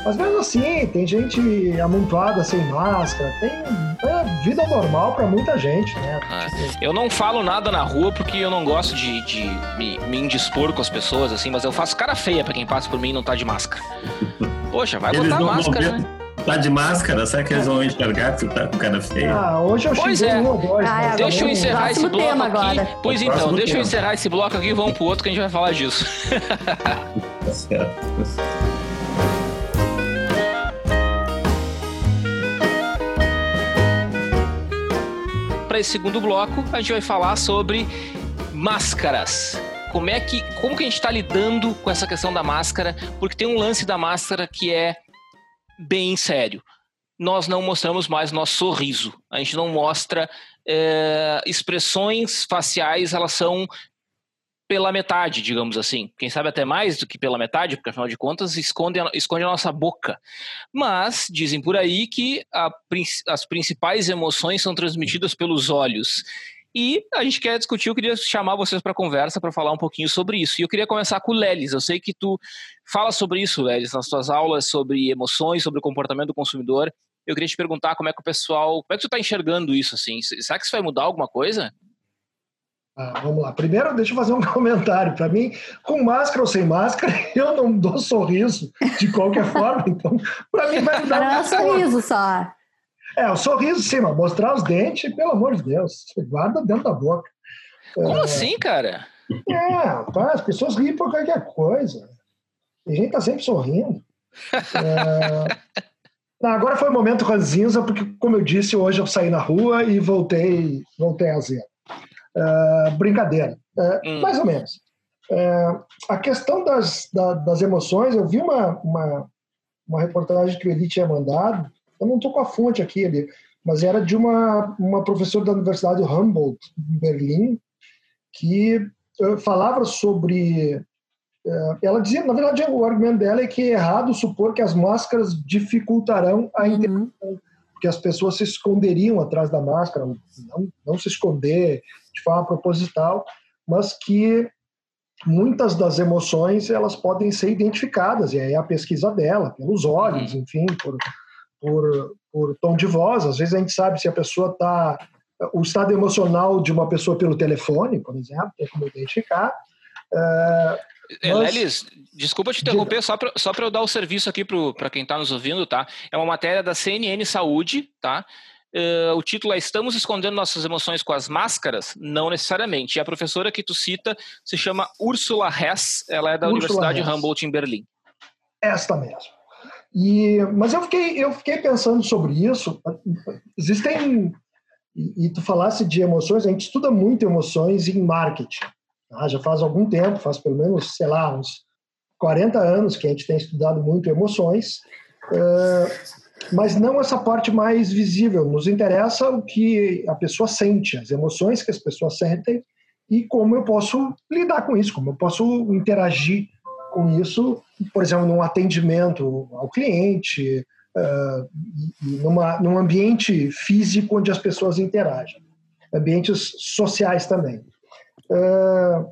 Speaker 3: mas mesmo assim, tem gente amontoada sem máscara, tem é vida normal para muita gente, né?
Speaker 1: É. Eu não falo nada na rua porque eu não gosto de, de me, me, indispor com as pessoas, assim, mas eu faço cara feia para quem passa por mim e não tá de máscara. Poxa, vai Eles botar máscara, né?
Speaker 2: Tá de máscara? Será que eles vão enxergar que tu tá com cara feia?
Speaker 3: Ah, hoje eu
Speaker 1: pois é. dois, ah, é, Deixa eu encerrar esse bloco aqui. Agora. Pois então, deixa tema. eu encerrar esse bloco aqui e vamos pro outro que a gente vai falar disso. tá certo. Para esse segundo bloco, a gente vai falar sobre máscaras. Como é que, como que a gente está lidando com essa questão da máscara? Porque tem um lance da máscara que é bem sério. Nós não mostramos mais nosso sorriso. A gente não mostra é, expressões faciais, elas são pela metade, digamos assim. Quem sabe até mais do que pela metade, porque afinal de contas esconde a, esconde a nossa boca. Mas dizem por aí que a, as principais emoções são transmitidas pelos olhos. E a gente quer discutir, eu queria chamar vocês para conversa para falar um pouquinho sobre isso. E eu queria começar com o Lelis. Eu sei que tu fala sobre isso, Lelis, nas tuas aulas sobre emoções, sobre o comportamento do consumidor. Eu queria te perguntar como é que o pessoal, como é que tu está enxergando isso assim? Será que isso vai mudar alguma coisa?
Speaker 3: Ah, vamos lá. Primeiro, deixa eu fazer um comentário. Para mim, com máscara ou sem máscara, eu não dou sorriso de qualquer forma. Então, para mim, vai dar.
Speaker 4: Para um sorriso só.
Speaker 3: É, o sorriso, sim, mas mostrar os dentes, pelo amor de Deus, guarda dentro da boca.
Speaker 1: Como é... assim, cara?
Speaker 3: É, as pessoas riem por qualquer coisa. A gente tá sempre sorrindo. É... Não, agora foi o momento ranzinza, porque, como eu disse, hoje eu saí na rua e voltei, voltei a zero. Uh, brincadeira, uh, hum. mais ou menos. Uh, a questão das, da, das emoções, eu vi uma, uma, uma, reportagem que o Eli tinha mandado, eu não estou com a fonte aqui, ali, mas era de uma, uma professora da Universidade Humboldt, em Berlim, que falava sobre. ela dizia, na verdade, o argumento dela é que é errado supor que as máscaras dificultarão a uhum. interação, porque as pessoas se esconderiam atrás da máscara, não, não se esconder, de forma proposital, mas que muitas das emoções elas podem ser identificadas, e aí é a pesquisa dela, pelos olhos, uhum. enfim, por, por, por tom de voz. Às vezes a gente sabe se a pessoa está. O estado emocional de uma pessoa pelo telefone, por exemplo, tem como identificar.
Speaker 1: É, mas... Lelis, desculpa te interromper, só para só eu dar o serviço aqui para quem está nos ouvindo, tá? É uma matéria da CNN Saúde, tá? Uh, o título é Estamos escondendo nossas emoções com as máscaras? Não necessariamente. E a professora que tu cita se chama Ursula Hess, ela é da Ursula Universidade Hess. Humboldt em Berlim.
Speaker 3: Esta mesmo. E, mas eu fiquei, eu fiquei pensando sobre isso. Existem, e, e tu falasse de emoções, a gente estuda muito emoções em marketing. Tá? Já faz algum tempo, faz pelo menos, sei lá, uns 40 anos que a gente tem estudado muito emoções. Uh, mas não essa parte mais visível. Nos interessa o que a pessoa sente, as emoções que as pessoas sentem e como eu posso lidar com isso, como eu posso interagir com isso, por exemplo, num atendimento ao cliente, uh, numa, num ambiente físico onde as pessoas interagem, ambientes sociais também. Uh,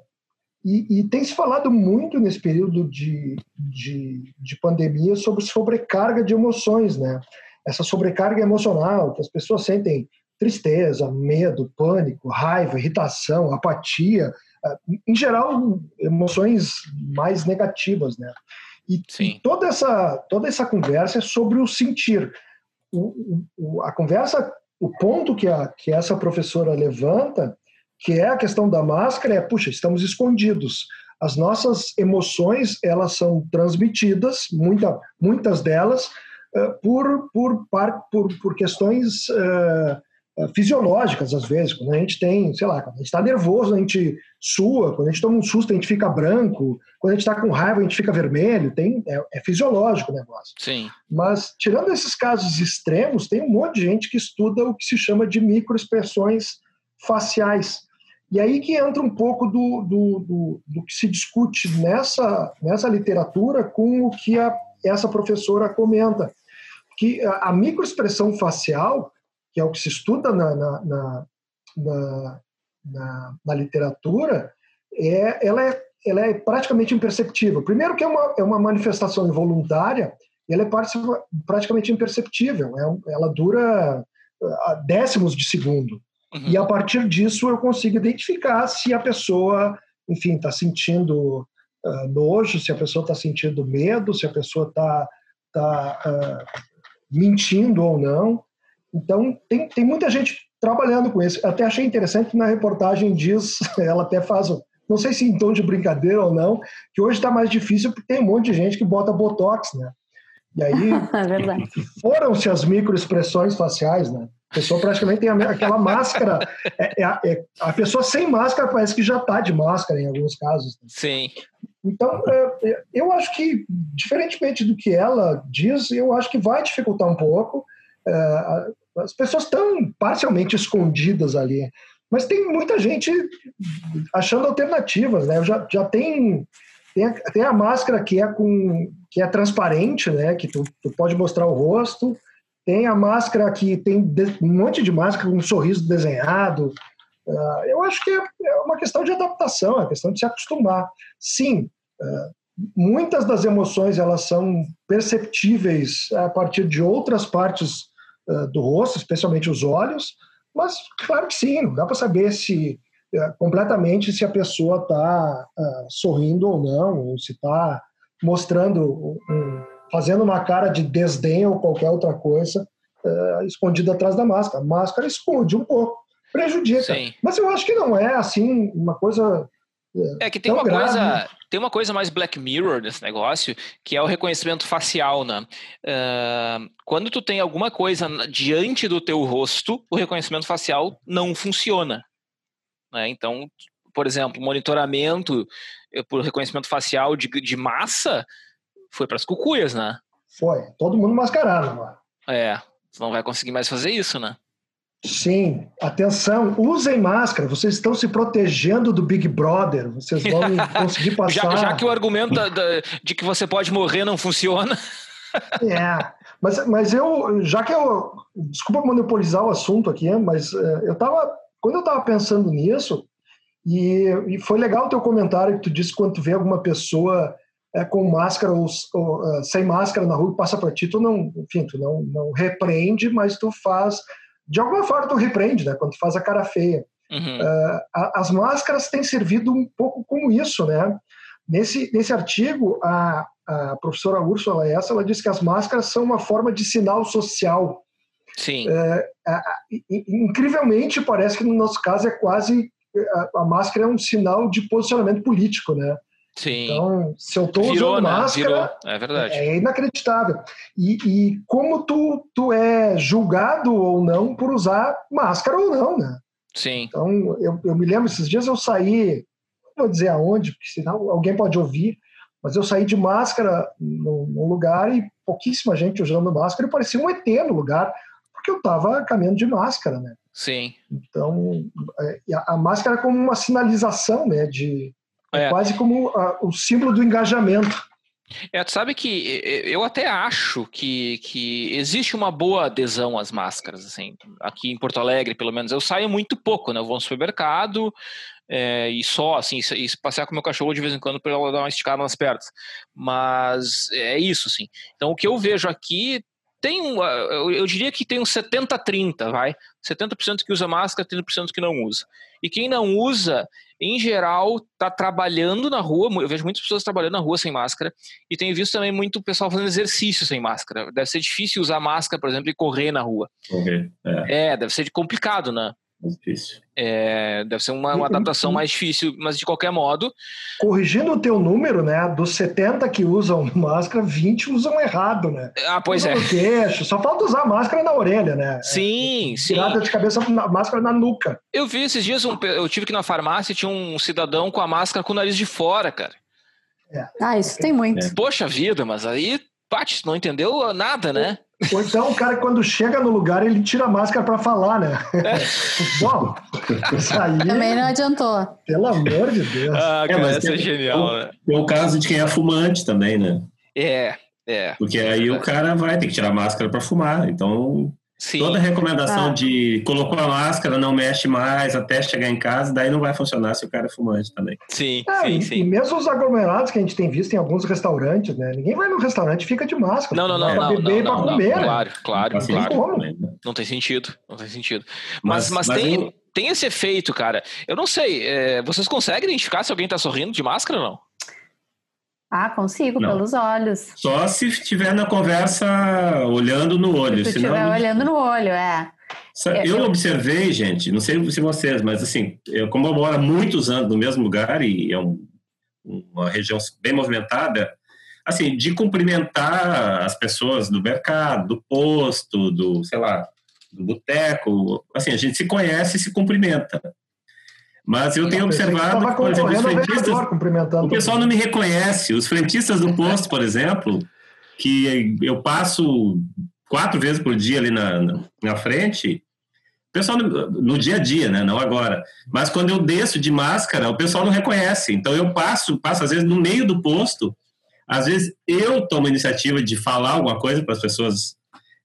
Speaker 3: E, e, tem se falado muito nesse período de, de, de, pandemia sobre sobrecarga de emoções, né? Essa sobrecarga emocional, que as pessoas sentem tristeza, medo, pânico, raiva, irritação, apatia, ah, em geral, emoções mais negativas, né? E, e toda, essa, toda essa conversa é sobre o sentir. O, o, a conversa, o ponto que, a, que essa professora levanta que é a questão da máscara, é, puxa, estamos escondidos. As nossas emoções, elas são transmitidas, muita, muitas delas, uh, por, por, por, por questões uh, fisiológicas, às vezes. Quando a gente tem, sei lá, quando a gente está nervoso, a gente sua, quando a gente toma um susto, a gente fica branco, quando a gente está com raiva, a gente fica vermelho, tem, é, é, fisiológico o negócio.
Speaker 1: Sim.
Speaker 3: Mas, tirando esses casos extremos, tem um monte de gente que estuda o que se chama de microexpressões faciais. E aí que entra um pouco do, do, do, do que se discute nessa, nessa literatura com o que a, essa professora comenta. Que a, a microexpressão facial, que é o que se estuda na, na, na, na, na, literatura, é, ela, é, ela é praticamente imperceptível. Primeiro que é uma, é uma manifestação involuntária, e ela é praticamente imperceptível. É, ela dura décimos de segundo. Uhum. E a partir disso eu consigo identificar se a pessoa, enfim, está sentindo uh, nojo, se a pessoa está sentindo medo, se a pessoa está tá, uh, mentindo ou não. Então, tem, tem muita gente trabalhando com isso. Até achei interessante que na reportagem diz, ela até faz, não sei se em tom de brincadeira ou não, que hoje está mais difícil porque tem um monte de gente que bota botox, né? E aí
Speaker 4: é
Speaker 3: foram-se as microexpressões faciais, né? A pessoa praticamente tem aquela máscara. É, é, é, a pessoa sem máscara parece que já está de máscara em alguns casos. Né?
Speaker 1: Sim.
Speaker 3: Então, é, é, eu acho que, diferentemente do que ela diz, eu acho que vai dificultar um pouco. É, as pessoas estão parcialmente escondidas ali. Mas tem muita gente achando alternativas, né? Já, já tem, tem a, tem, a, máscara que é, com, que é transparente, né? Que tu, tu pode mostrar o rosto. Tem a máscara que tem um monte de máscara com um sorriso desenhado. Uh, eu acho que é, é, uma questão de adaptação, é questão de se acostumar. Sim, uh, muitas das emoções elas são perceptíveis a partir de outras partes uh, do rosto, especialmente os olhos, mas claro que sim, não dá para saber se completamente se a pessoa está sorrindo ou não, ou se está mostrando um, fazendo uma cara de desdém ou qualquer outra coisa é, escondida atrás da máscara. A máscara esconde um pouco, prejudica. Sim. Mas eu acho que não é assim uma coisa.
Speaker 1: É, é que tem uma grave. coisa, tem uma coisa mais Black Mirror nesse negócio, que é o reconhecimento facial, né? Uh, quando tu tem alguma coisa diante do teu rosto, o reconhecimento facial não funciona. Né? Então, por exemplo, monitoramento eh, por reconhecimento facial de, de massa, foi para as cucuias, né?
Speaker 3: Foi. Todo mundo mascarado, mano.
Speaker 1: É. Você não vai conseguir mais fazer isso, né?
Speaker 3: Sim, atenção, usem máscara, vocês estão se protegendo do Big Brother, vocês vão conseguir passar.
Speaker 1: Já, já que o argumento da, de que você pode morrer não funciona.
Speaker 3: É, mas, mas eu, já que eu, desculpa monopolizar o assunto aqui, mas eh, eu tava, quando eu estava pensando nisso, e, e, foi legal o teu comentário que tu disse quando tu vê alguma pessoa é, com máscara ou, ou uh, sem máscara na rua e passa para ti, tu não, enfim, tu não, não repreende, mas tu faz, de alguma forma tu repreende, né? Quando tu faz a cara feia. Uhum. Uh, a, as máscaras têm servido um pouco como isso, né? Nesse, nesse artigo, a, a professora Úrsula essa, ela diz que as máscaras são uma forma de sinal social.
Speaker 1: Sim.
Speaker 3: É, incrivelmente, parece que no nosso caso é quase a, a, máscara é um sinal de posicionamento político, né?
Speaker 1: Sim.
Speaker 3: Então, se eu estou usando né? máscara, Virou.
Speaker 1: é verdade.
Speaker 3: É inacreditável. E, e, como tu, tu é julgado ou não por usar máscara ou não, né?
Speaker 1: Sim.
Speaker 3: Então, eu, eu me lembro, esses dias eu saí, não vou dizer aonde, porque senão alguém pode ouvir, mas eu saí de máscara num, lugar e pouquíssima gente usando máscara e parecia um ET no lugar, porque eu estava caminhando de máscara, né?
Speaker 1: Sim.
Speaker 3: Então, é, a, a máscara é como uma sinalização, né, de, é. quase como uh, o símbolo do engajamento.
Speaker 1: É, tu sabe que eu até acho que, que existe uma boa adesão às máscaras, assim, aqui em Porto Alegre, pelo menos. Eu saio muito pouco, né? Eu vou no supermercado é, e só, assim, e passear com meu cachorro de vez em quando para ela dar uma esticada nas pernas. Mas é isso, assim. Então, o que eu vejo aqui tem um, eu diria que tem um 70-30, vai. 70% que usa máscara, 30% que não usa. E quem não usa, em geral, está trabalhando na rua. Eu vejo muitas pessoas trabalhando na rua sem máscara. E tenho visto também muito pessoal fazendo exercício sem máscara. Deve ser difícil usar máscara, por exemplo, e correr na rua.
Speaker 2: Correr,
Speaker 1: é. é deve ser complicado, né?
Speaker 2: Difícil.
Speaker 1: É, deve ser uma, uma adaptação mais difícil, mas de qualquer modo.
Speaker 3: Corrigindo o teu número, né? Dos 70 que usam máscara, 20 usam errado, né?
Speaker 1: Ah, pois usam
Speaker 3: é.
Speaker 1: No
Speaker 3: queixo, só falta usar máscara na orelha, né?
Speaker 1: Sim,
Speaker 3: é,
Speaker 1: sim.
Speaker 3: Tirada de cabeça, máscara na nuca.
Speaker 1: Eu vi esses dias, um, eu tive que ir na farmácia e tinha um cidadão com a máscara com o nariz de fora, cara.
Speaker 4: É. Ah, isso tem muito. É.
Speaker 1: Poxa vida, mas aí, Paty, não entendeu nada, né?
Speaker 3: Ou então o cara, quando chega no lugar, ele tira a máscara para falar, né? É. Bom,
Speaker 4: isso aí. Também não adiantou.
Speaker 3: Pelo amor de Deus.
Speaker 1: Ah, cara, é, mas é genial,
Speaker 2: né? Tem o caso de quem é fumante também, né?
Speaker 1: É, é.
Speaker 2: Porque aí o cara vai ter que tirar a máscara para fumar. Então, Sim. Toda recomendação ah. de colocou a máscara, não mexe mais até chegar em casa, daí não vai funcionar se o cara é fumante também.
Speaker 1: Sim, é, sim,
Speaker 3: e,
Speaker 1: sim.
Speaker 3: E mesmo os aglomerados que a gente tem visto em alguns restaurantes, né? Ninguém vai no restaurante e fica de máscara.
Speaker 1: Não, não, não. Pra
Speaker 3: beber
Speaker 1: não,
Speaker 3: não, pra comer. Não,
Speaker 1: claro, claro, não claro. Como. Não tem sentido, não tem sentido. Mas, mas, mas tem, eu... tem esse efeito, cara. Eu não sei, é, vocês conseguem identificar se alguém tá sorrindo de máscara ou não?
Speaker 4: Ah, consigo, não. pelos olhos.
Speaker 2: Só se estiver na conversa olhando no olho.
Speaker 4: Se estiver olhando no olho, é.
Speaker 2: Eu, eu observei, gente, não sei se vocês, mas assim, eu, como eu moro há muitos anos no mesmo lugar e é um, uma região bem movimentada, assim, de cumprimentar as pessoas do mercado, do posto, do, sei lá, do boteco, assim, a gente se conhece e se cumprimenta. Mas eu tenho observado que, por exemplo, os frentistas, o pessoal não me reconhece. Os frentistas do posto, por exemplo, que eu passo quatro vezes por dia ali na, na frente, o pessoal no, no, dia a dia, né? Não agora. Mas quando eu desço de máscara, o pessoal não reconhece. Então eu passo, passo às vezes no meio do posto. Às vezes eu tomo a iniciativa de falar alguma coisa para as pessoas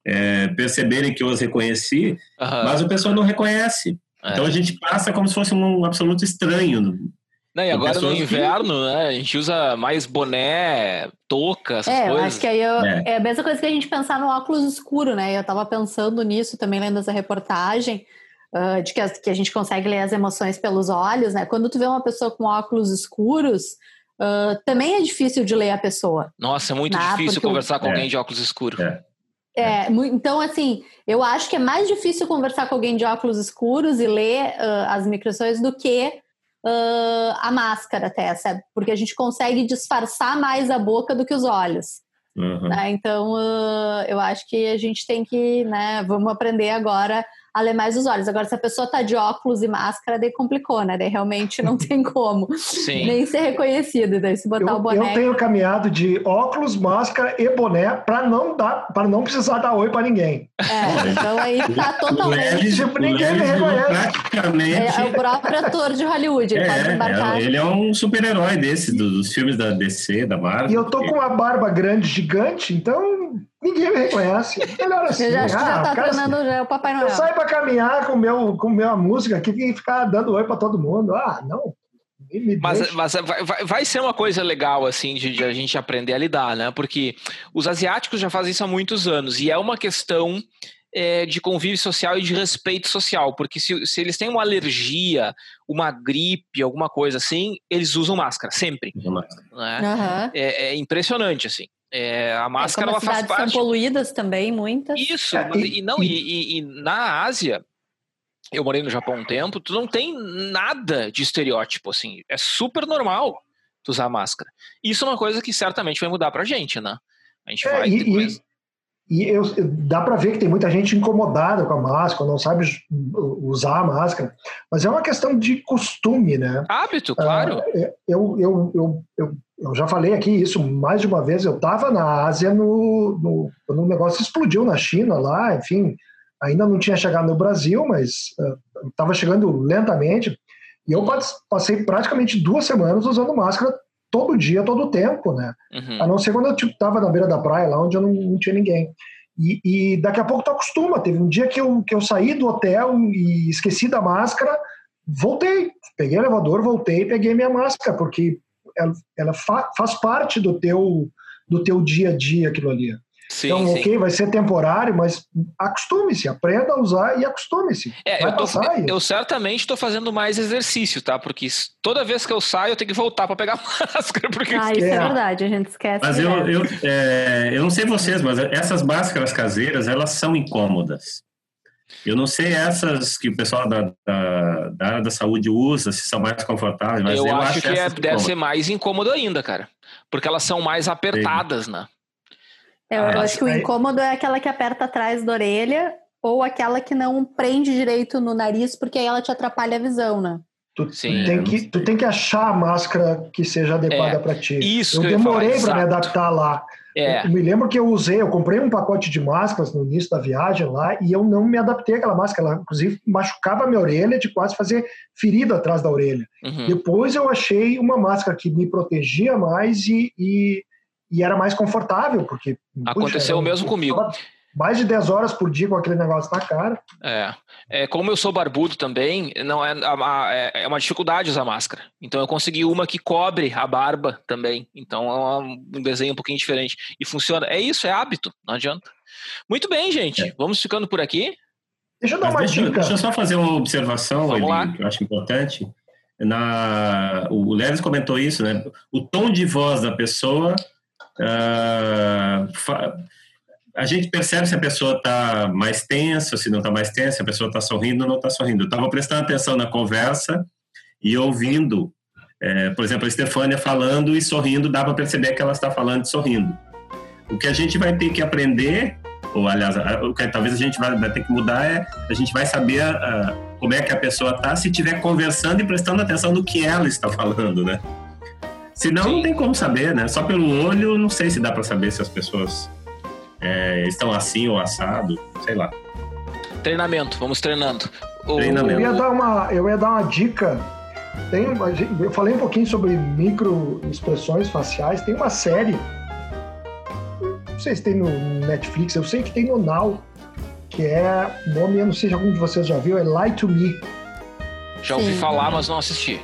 Speaker 2: é, perceberem que eu as reconheci, uhum. mas o pessoal não reconhece. É. Então a gente passa como se fosse um absoluto estranho.
Speaker 1: Não, e agora no inverno, que... né? A gente usa mais boné, touca, essas
Speaker 4: é,
Speaker 1: coisas.
Speaker 4: Eu acho que aí eu, é. é. a mesma coisa que a gente pensar no óculos escuro, né? Eu tava pensando nisso também lendo essa reportagem. Uh, de que a, que a gente consegue ler as emoções pelos olhos, né? Quando tu vê uma pessoa com óculos escuros, uh, também é difícil de ler a pessoa.
Speaker 1: Nossa, é muito né? difícil conversar com alguém é. de óculos escuros.
Speaker 2: É.
Speaker 4: É, então, assim, eu acho que é mais difícil conversar com alguém de óculos escuros e ler uh, as microções do que uh, a máscara até, sabe? Porque a gente consegue disfarçar mais a boca do que os olhos. Uhum. Né? Então, uh, eu acho que a gente tem que, né, vamos aprender agora a ler mais os olhos. Agora, se a pessoa tá de óculos e máscara, daí complicou, né? Daí realmente não tem como
Speaker 1: Sim.
Speaker 4: nem ser reconhecido. Daí se botar
Speaker 3: eu,
Speaker 4: o boné.
Speaker 3: Eu tenho caminhado de óculos, máscara e boné para não dar, para não precisar dar oi para ninguém.
Speaker 4: É, então aí tá totalmente.
Speaker 2: tipo, ninguém me reconhece.
Speaker 4: É, é, o próprio ator de Hollywood, ele é, pode embarcar.
Speaker 2: É, ele é um super-herói desses, dos filmes da DC, da Marvel.
Speaker 3: E eu tô com uma barba grande, gigante, então Ninguém me reconhece. Melhor assim.
Speaker 4: Eu já, ah, já tá treinando já o Papai Noel.
Speaker 3: Eu saio para caminhar com meu, com minha música aqui e ficar dando oi para todo mundo. Ah, não.
Speaker 1: Mas, mas vai, vai, ser uma coisa legal, assim, de, de, a gente aprender a lidar, né? Porque os asiáticos já fazem isso há muitos anos e é uma questão é, de convívio social e de respeito social, porque se, se eles têm uma alergia, uma gripe, alguma coisa assim, eles usam máscara, sempre. Né? Uhum. É, é impressionante, assim. É, a é, máscara é, ela faz parte.
Speaker 4: são poluídas também, muitas.
Speaker 1: Isso, é, e, e, não, e, e, na Ásia, eu morei no Japão um tempo, tu não tem nada de estereótipo, assim. É super normal tu usar máscara. Isso é uma coisa que certamente vai mudar pra gente, né? A gente
Speaker 3: é,
Speaker 1: vai.
Speaker 3: E, e eu, dá para ver que tem muita gente incomodada com a máscara, não sabe usar a máscara, mas é uma questão de costume, né?
Speaker 1: Hábito, claro.
Speaker 3: Uh, eu, eu, eu, eu, eu já falei aqui isso mais de uma vez. Eu estava na Ásia no, no, quando o negócio explodiu na China lá, enfim, ainda não tinha chegado no Brasil, mas estava uh, chegando lentamente. E eu passei praticamente duas semanas usando máscara todo dia, todo tempo, né? Uhum. A não ser quando eu tipo, tava na beira da praia, lá onde eu não, não tinha ninguém. E, e, daqui a pouco tu acostuma. Teve um dia que eu, que eu saí do hotel e esqueci da máscara, voltei. Peguei o elevador, voltei e peguei minha máscara, porque ela, ela fa, faz parte do teu, do teu dia a dia aquilo ali. Sim, então, sim. ok, vai ser temporário, mas acostume-se, aprenda a usar e acostume-se.
Speaker 1: É, eu, tô, eu, certamente estou fazendo mais exercício, tá? Porque toda vez que eu saio, eu tenho que voltar para pegar máscara. Porque...
Speaker 4: Ah, isso é. é verdade, a gente esquece.
Speaker 2: Mas eu, eu, é, eu não sei vocês, mas essas máscaras caseiras, elas são incômodas. Eu não sei essas que o pessoal da, da, da área da saúde usa, se são mais confortáveis, mas
Speaker 1: eu, eu acho, acho que é, deve ser mais incômodo ainda, cara. Porque elas são mais apertadas, Sim. né?
Speaker 4: Eu, eu acho que o incômodo é aquela que aperta atrás da orelha ou aquela que não prende direito no nariz, porque aí ela te atrapalha a visão, né?
Speaker 3: Tu, Sim, tem que, tu tem que achar a máscara que seja adequada é, para ti.
Speaker 1: Isso
Speaker 3: eu demorei para me adaptar lá. É. Eu me lembro que eu usei, eu comprei um pacote de máscaras no início da viagem lá e eu não me adaptei àquela máscara. Ela, inclusive, machucava a minha orelha de quase fazer ferida atrás da orelha. Uhum. Depois eu achei uma máscara que me protegia mais e, e e era mais confortável, porque.
Speaker 1: Aconteceu puxa, o mesmo comigo.
Speaker 3: Mais de 10 horas por dia com aquele negócio na cara.
Speaker 1: É. é como eu sou barbudo também, não é, é, é uma dificuldade usar máscara. Então eu consegui uma que cobre a barba também. Então é um desenho um pouquinho diferente. E funciona. É isso, é hábito, não adianta. Muito bem, gente. É. Vamos ficando por aqui.
Speaker 3: Deixa eu dar uma
Speaker 2: deixa,
Speaker 3: dica.
Speaker 2: Deixa eu só fazer uma observação ali, que eu acho importante. Na, o Leves comentou isso, né? O tom de voz da pessoa Uh, a gente percebe se a pessoa está mais tensa, se não está mais tensa, se a pessoa está sorrindo ou não está sorrindo. Eu estava prestando atenção na conversa e ouvindo, é, por exemplo, a Stefânia falando e sorrindo, dá para perceber que ela está falando e sorrindo. O que a gente vai ter que aprender, ou aliás, o que talvez a gente vai, vai ter que mudar é a gente vai saber uh, como é que a pessoa está se estiver conversando e prestando atenção no que ela está falando, né? Senão Sim. não tem como saber, né? Só pelo olho, não sei se dá para saber se as pessoas é, estão assim ou assado, sei lá.
Speaker 1: Treinamento, vamos treinando.
Speaker 3: O... Treinamento. Eu ia dar uma, eu ia dar uma dica. Tem, eu falei um pouquinho sobre micro expressões faciais. Tem uma série, não sei se tem no Netflix, eu sei que tem no Now, que é, o nome eu não sei se algum de vocês já viu, é Lie to Me.
Speaker 1: Já ouvi Sim. falar, mas não assisti.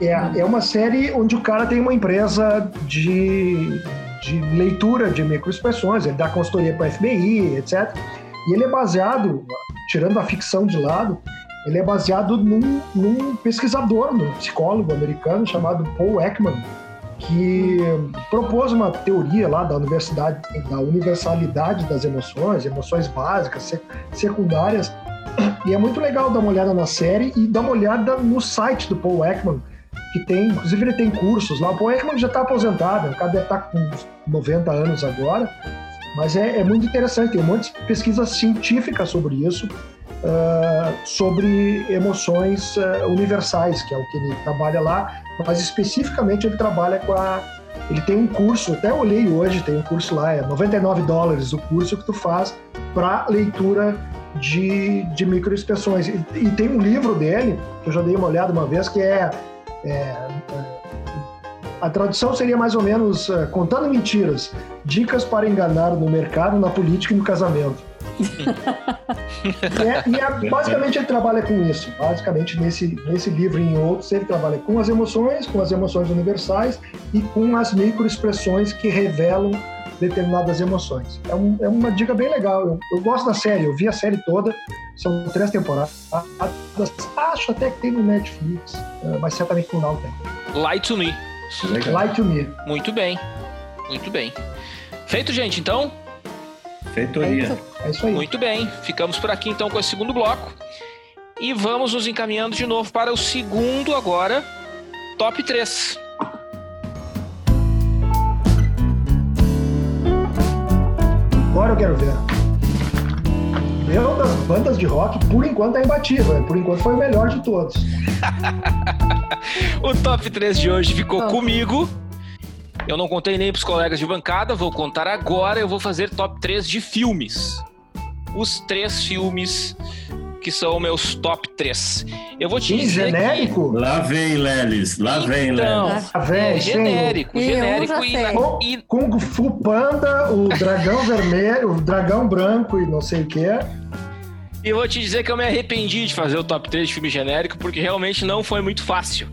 Speaker 3: É, é uma série onde o cara tem uma empresa de, de leitura de microexpressões, ele dá consultoria para FBI, etc. E ele é baseado, tirando a ficção de lado, ele é baseado num, num pesquisador, num psicólogo americano chamado Paul Ekman, que propôs uma teoria lá da universidade, da universalidade das emoções, emoções básicas, secundárias. E é muito legal dar uma olhada na série e dar uma olhada no site do Paul Ekman, que tem, inclusive ele tem cursos lá. O Paul Ekman já está aposentado, o cara deve estar tá com 90 anos agora, mas é, é, muito interessante, tem um monte de pesquisa científica sobre isso, uh, sobre emoções uh, universais, que é o que ele trabalha lá, mas especificamente ele trabalha com a. Ele tem um curso, até olhei hoje, tem um curso lá, é 99 dólares o curso que tu faz para leitura de, de microexpressões. E, e tem um livro dele, que eu já dei uma olhada uma vez, que é é, é, a tradução seria mais ou menos uh, contando mentiras, dicas para enganar no mercado, na política e no casamento. e, é, e é, basicamente ele trabalha com isso. Basicamente nesse, nesse livro e em outros ele trabalha com as emoções, com as emoções universais e com as microexpressões que revelam determinadas emoções. É, um, é uma dica bem legal. Eu, eu, gosto da série, eu vi a série toda, são três temporadas. Acho até que tem no Netflix, eh, mas certamente não tem.
Speaker 1: Lie to Me.
Speaker 3: Lie to Me.
Speaker 1: Muito bem, muito bem. Feito, gente, então?
Speaker 2: Feitoria.
Speaker 3: É isso aí.
Speaker 1: Muito bem, ficamos por aqui então com o segundo bloco. E vamos nos encaminhando de novo para o segundo agora, top 3.
Speaker 3: Agora eu quero ver. Eu, das bandas de rock, por enquanto é imbatível. Por enquanto foi o melhor de todos.
Speaker 1: o top 3 de hoje ficou oh. comigo. Eu não contei nem pros colegas de bancada, vou contar agora. Eu vou fazer top 3 de filmes. Os três filmes que são meus top 3. Eu vou te
Speaker 3: em
Speaker 1: dizer
Speaker 3: genérico?
Speaker 1: Que...
Speaker 2: Lá vem, Lelis. Lá vem, então, Lelis.
Speaker 3: Lá vem,
Speaker 1: é, genérico, genérico.
Speaker 3: E, e... Kung Fu Panda, o dragão vermelho, o dragão branco e não sei o que.
Speaker 1: E vou te dizer que eu me arrependi de fazer o top 3 de filme genérico, porque realmente não foi muito fácil.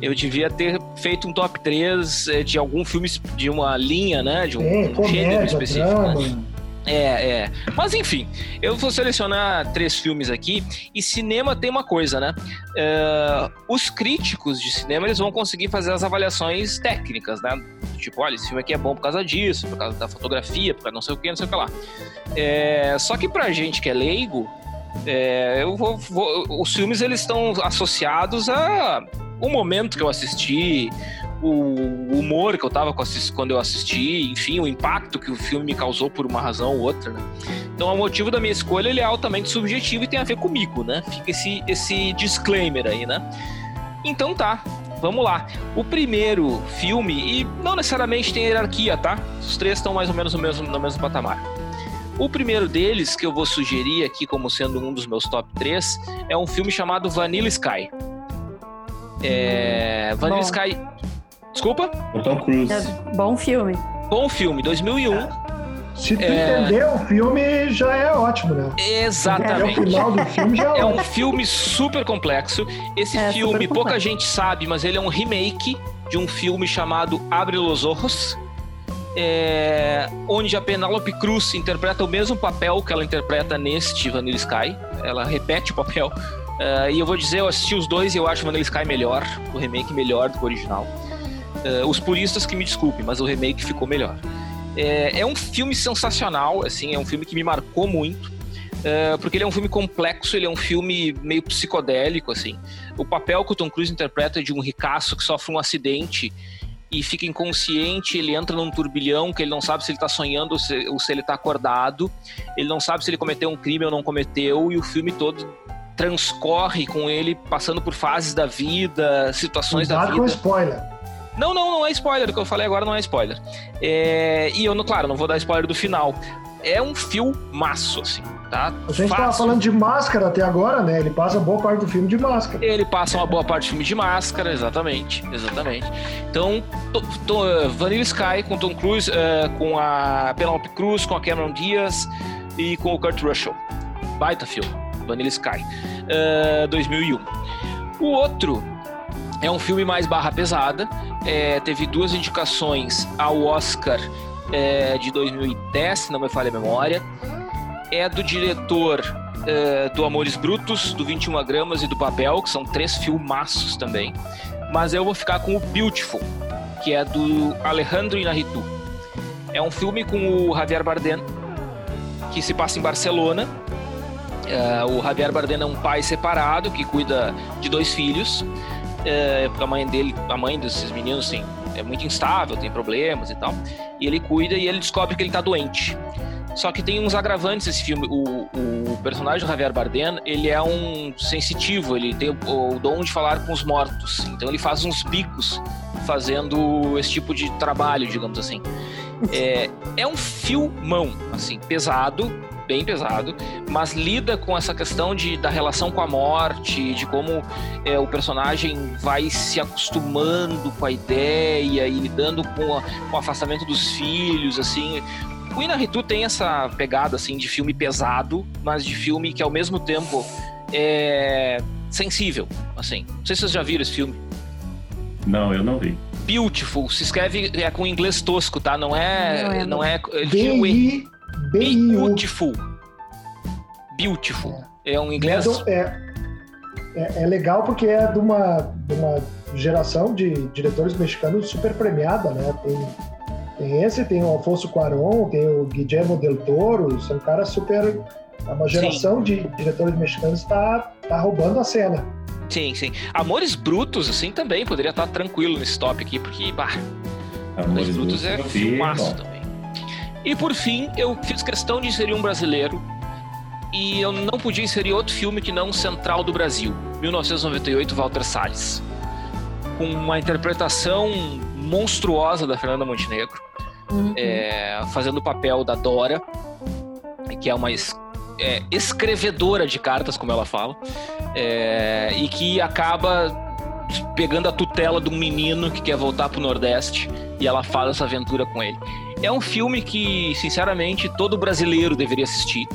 Speaker 1: Eu devia ter feito um top 3 eh, de algum filme, de uma linha, né? De um,
Speaker 3: é,
Speaker 1: um gênero específico.
Speaker 3: Drama.
Speaker 1: Né? É, é. Mas enfim, eu vou selecionar três filmes aqui. E cinema tem uma coisa, né? Uh, os críticos de cinema eles vão conseguir fazer as avaliações técnicas, né? Tipo, olha, esse filme aqui é bom por causa disso, por causa da fotografia, por causa não sei o que, não sei o que lá. É, só que pra gente que é leigo, é, eu vou, vou, os filmes eles estão associados a o momento que eu assisti, o humor que eu tava quando eu assisti, enfim, o impacto que o filme me causou por uma razão ou outra, né? Então, o motivo da minha escolha ele é altamente subjetivo e tem a ver comigo, né? Fica esse, esse disclaimer aí, né? Então tá, vamos lá. O primeiro filme, e não necessariamente tem hierarquia, tá? Os três estão mais ou menos no mesmo, no mesmo patamar. O primeiro deles, que eu vou sugerir aqui como sendo um dos meus top 3, é um filme chamado Vanilla Sky. É, Vanilla Bom. Sky Desculpa?
Speaker 2: O Tom Cruise. É
Speaker 4: bom filme.
Speaker 1: Bom filme, 2001.
Speaker 3: Se tu é... entender o filme, já é ótimo, né?
Speaker 1: Exatamente.
Speaker 3: É o final do filme já é,
Speaker 1: é um filme super complexo. Esse é, filme, pouca gente sabe, mas ele é um remake de um filme chamado Abre los Ojos. É, onde a Penelope Cruz interpreta o mesmo papel que ela interpreta neste Vanilla Sky. Ela repete o papel. Uh, e eu vou dizer, eu assisti os dois e eu acho o Vanilla Sky melhor, o remake melhor do que o original. Uh, os puristas que me desculpem, mas o remake ficou melhor. É, é, um filme sensacional, assim, é um filme que me marcou muito, uh, porque ele é um filme complexo, ele é um filme meio psicodélico, assim. O papel que o Tom Cruise interpreta é de um ricaço que sofre um acidente e fica inconsciente, ele entra num turbilhão que ele não sabe se ele está sonhando ou se, ou se ele está acordado, ele não sabe se ele cometeu um crime ou não cometeu, e o filme todo transcorre com ele passando por fases da vida, situações Cuidado da vida.
Speaker 3: com spoiler.
Speaker 1: Não, não, não é spoiler. O que eu falei agora não é spoiler. É... E eu, não, claro, não vou dar spoiler do final. É um filmaço, assim, tá?
Speaker 3: A gente Fácil. tava falando de máscara até agora, né? Ele passa boa parte do filme de máscara.
Speaker 1: Ele passa uma boa parte do filme de máscara, exatamente. Exatamente. Então, to, to, uh, Vanilla Sky com Tom Cruise, uh, com a Penelope Cruz, com a Cameron Diaz e com o Kurt Russell. Baita filme. Vanilla Sky. Uh, 2001. O outro é um filme mais barra pesada. É, teve duas indicações ao Oscar é, de 2010, se não me falha a memória. É do diretor é, do Amores Brutos, do 21 Gramas e do Papel, que são três filmaços também. Mas eu vou ficar com o Beautiful, que é do Alejandro Inarritu. É um filme com o Javier Bardem, que se passa em Barcelona. É, o Javier Bardem é um pai separado que cuida de dois filhos é, a mãe dele, a mãe desses meninos, assim, é muito instável, tem problemas e tal. E ele cuida e ele descobre que ele tá doente. Só que tem uns agravantes esse filme. O, o personagem do Javier Bardem, ele é um sensitivo, ele tem o, o, dom de falar com os mortos. Então ele faz uns bicos fazendo esse tipo de trabalho, digamos assim. É, é um filmão, assim, pesado, bem pesado, mas lida com essa questão de, da relação com a morte, de como é, o personagem vai se acostumando com a ideia e lidando com, a, com o afastamento dos filhos, assim. O Inaritu tem essa pegada, assim, de filme pesado, mas de filme que, ao mesmo tempo, é sensível, assim. Não sei se vocês já viram esse filme.
Speaker 2: Não, eu não vi.
Speaker 1: Beautiful, se escreve é com inglês tosco, tá? Não é. Não é. Não é,
Speaker 3: é
Speaker 1: Beautiful. Beautiful. É, é um inglês.
Speaker 3: É, é, é, legal porque é de uma, de uma geração de diretores mexicanos super premiada, né? Tem, tem esse, tem o Alfonso Cuarón, tem o Guillermo del Toro, são caras super. É uma geração Sim. de diretores mexicanos está tá roubando a cena.
Speaker 1: Sim, sim. Amores Brutos, assim, também poderia estar tranquilo nesse top aqui, porque, bah, Amores, Amores Brutos, Brutos é filmaço também. E por fim, eu fiz questão de inserir um brasileiro e eu não podia inserir outro filme que não Central do Brasil, 1998, Walter Salles. Com uma interpretação monstruosa da Fernanda Montenegro, uhum. é, fazendo o papel da Dora, que é uma é, escrevedora de cartas, como ela fala, é, e que acaba pegando a tutela de um menino que quer voltar para o Nordeste e ela faz essa aventura com ele. É um filme que, sinceramente, todo brasileiro deveria assistir,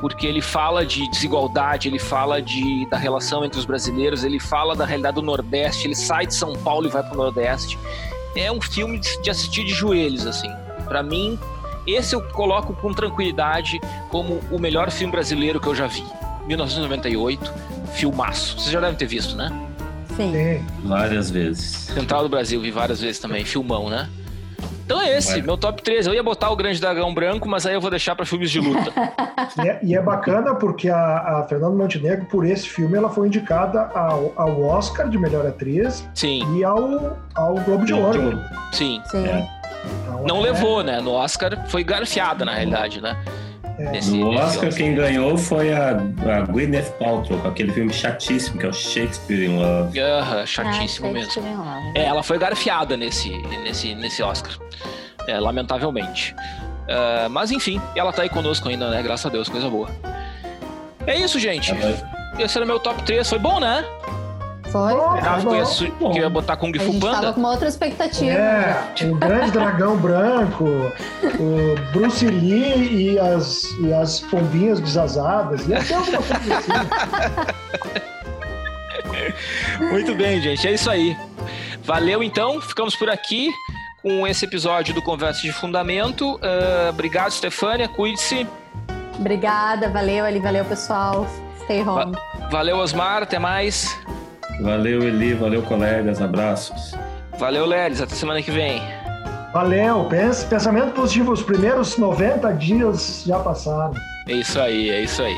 Speaker 1: porque ele fala de desigualdade, ele fala de, da relação entre os brasileiros, ele fala da realidade do Nordeste, ele sai de São Paulo e vai para o Nordeste. É um filme de assistir de joelhos, assim. Para mim, esse eu coloco com tranquilidade como o melhor filme brasileiro que eu já vi. 1998, filmaço. Vocês já devem ter visto, né?
Speaker 4: Sim.
Speaker 2: Várias vezes.
Speaker 1: Central do Brasil, vi várias vezes também, filmão, né? Então é esse, meu top 3. Eu ia botar o Grande Dragão Branco, mas aí eu vou deixar para filmes de luta.
Speaker 3: e, é, e, é, bacana porque a, a Fernanda Montenegro, por esse filme, ela foi indicada ao, ao Oscar de melhor atriz
Speaker 1: Sim.
Speaker 3: e ao, ao Globo de Ouro.
Speaker 1: Sim.
Speaker 4: Sim. É.
Speaker 1: Então, Não é... levou, né? No Oscar foi garfiada, na realidade, né?
Speaker 2: É. No Oscar, quem ganhou foi a, a Gwyneth Paltrow, com aquele filme chatíssimo, que é o Shakespeare in Love.
Speaker 1: Aham, uh, chatíssimo ah, mesmo. É, ela foi garfiada nesse, nesse, nesse Oscar. É, lamentavelmente. Uh, mas enfim, ela tá aí conosco ainda, né? Graças a Deus, coisa boa. É isso, gente. Esse era meu top 3. Foi bom, né?
Speaker 4: Foi.
Speaker 1: Ah, foi que, que ia botar Kung Fu Panda.
Speaker 4: tava com uma outra expectativa.
Speaker 3: É, o grande dragão branco, o Bruce Lee e as, e as pombinhas desasadas. Ia ter alguma coisa assim.
Speaker 1: Muito bem, gente. É isso aí. Valeu, então. Ficamos por aqui com esse episódio do Conversa de Fundamento. Uh, obrigado, Stefânia. Cuide-se.
Speaker 4: Obrigada, valeu, Ali. Valeu, pessoal. Stay home.
Speaker 1: Va valeu, Osmar. Até mais.
Speaker 2: Valeu, Eli. Valeu, colegas. Abraços.
Speaker 1: Valeu, Lelis. Até semana que vem.
Speaker 3: Valeu. Pense, pensamento positivo. Os primeiros 90 dias já passaram.
Speaker 1: É isso aí, é isso aí.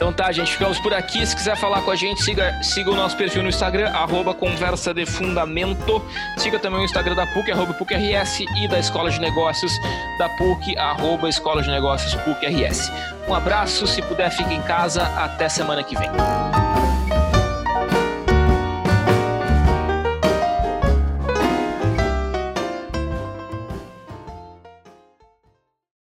Speaker 1: Então tá, gente, ficamos por aqui. Se quiser falar com a gente, siga, siga o nosso perfil no Instagram, arroba Conversa de Fundamento. Siga também o Instagram da PUC, arroba PUC-RS e da Escola de Negócios da PUC, arroba Escola de Negócios PUC-RS. Um abraço, se puder, fique em casa. Até semana que vem.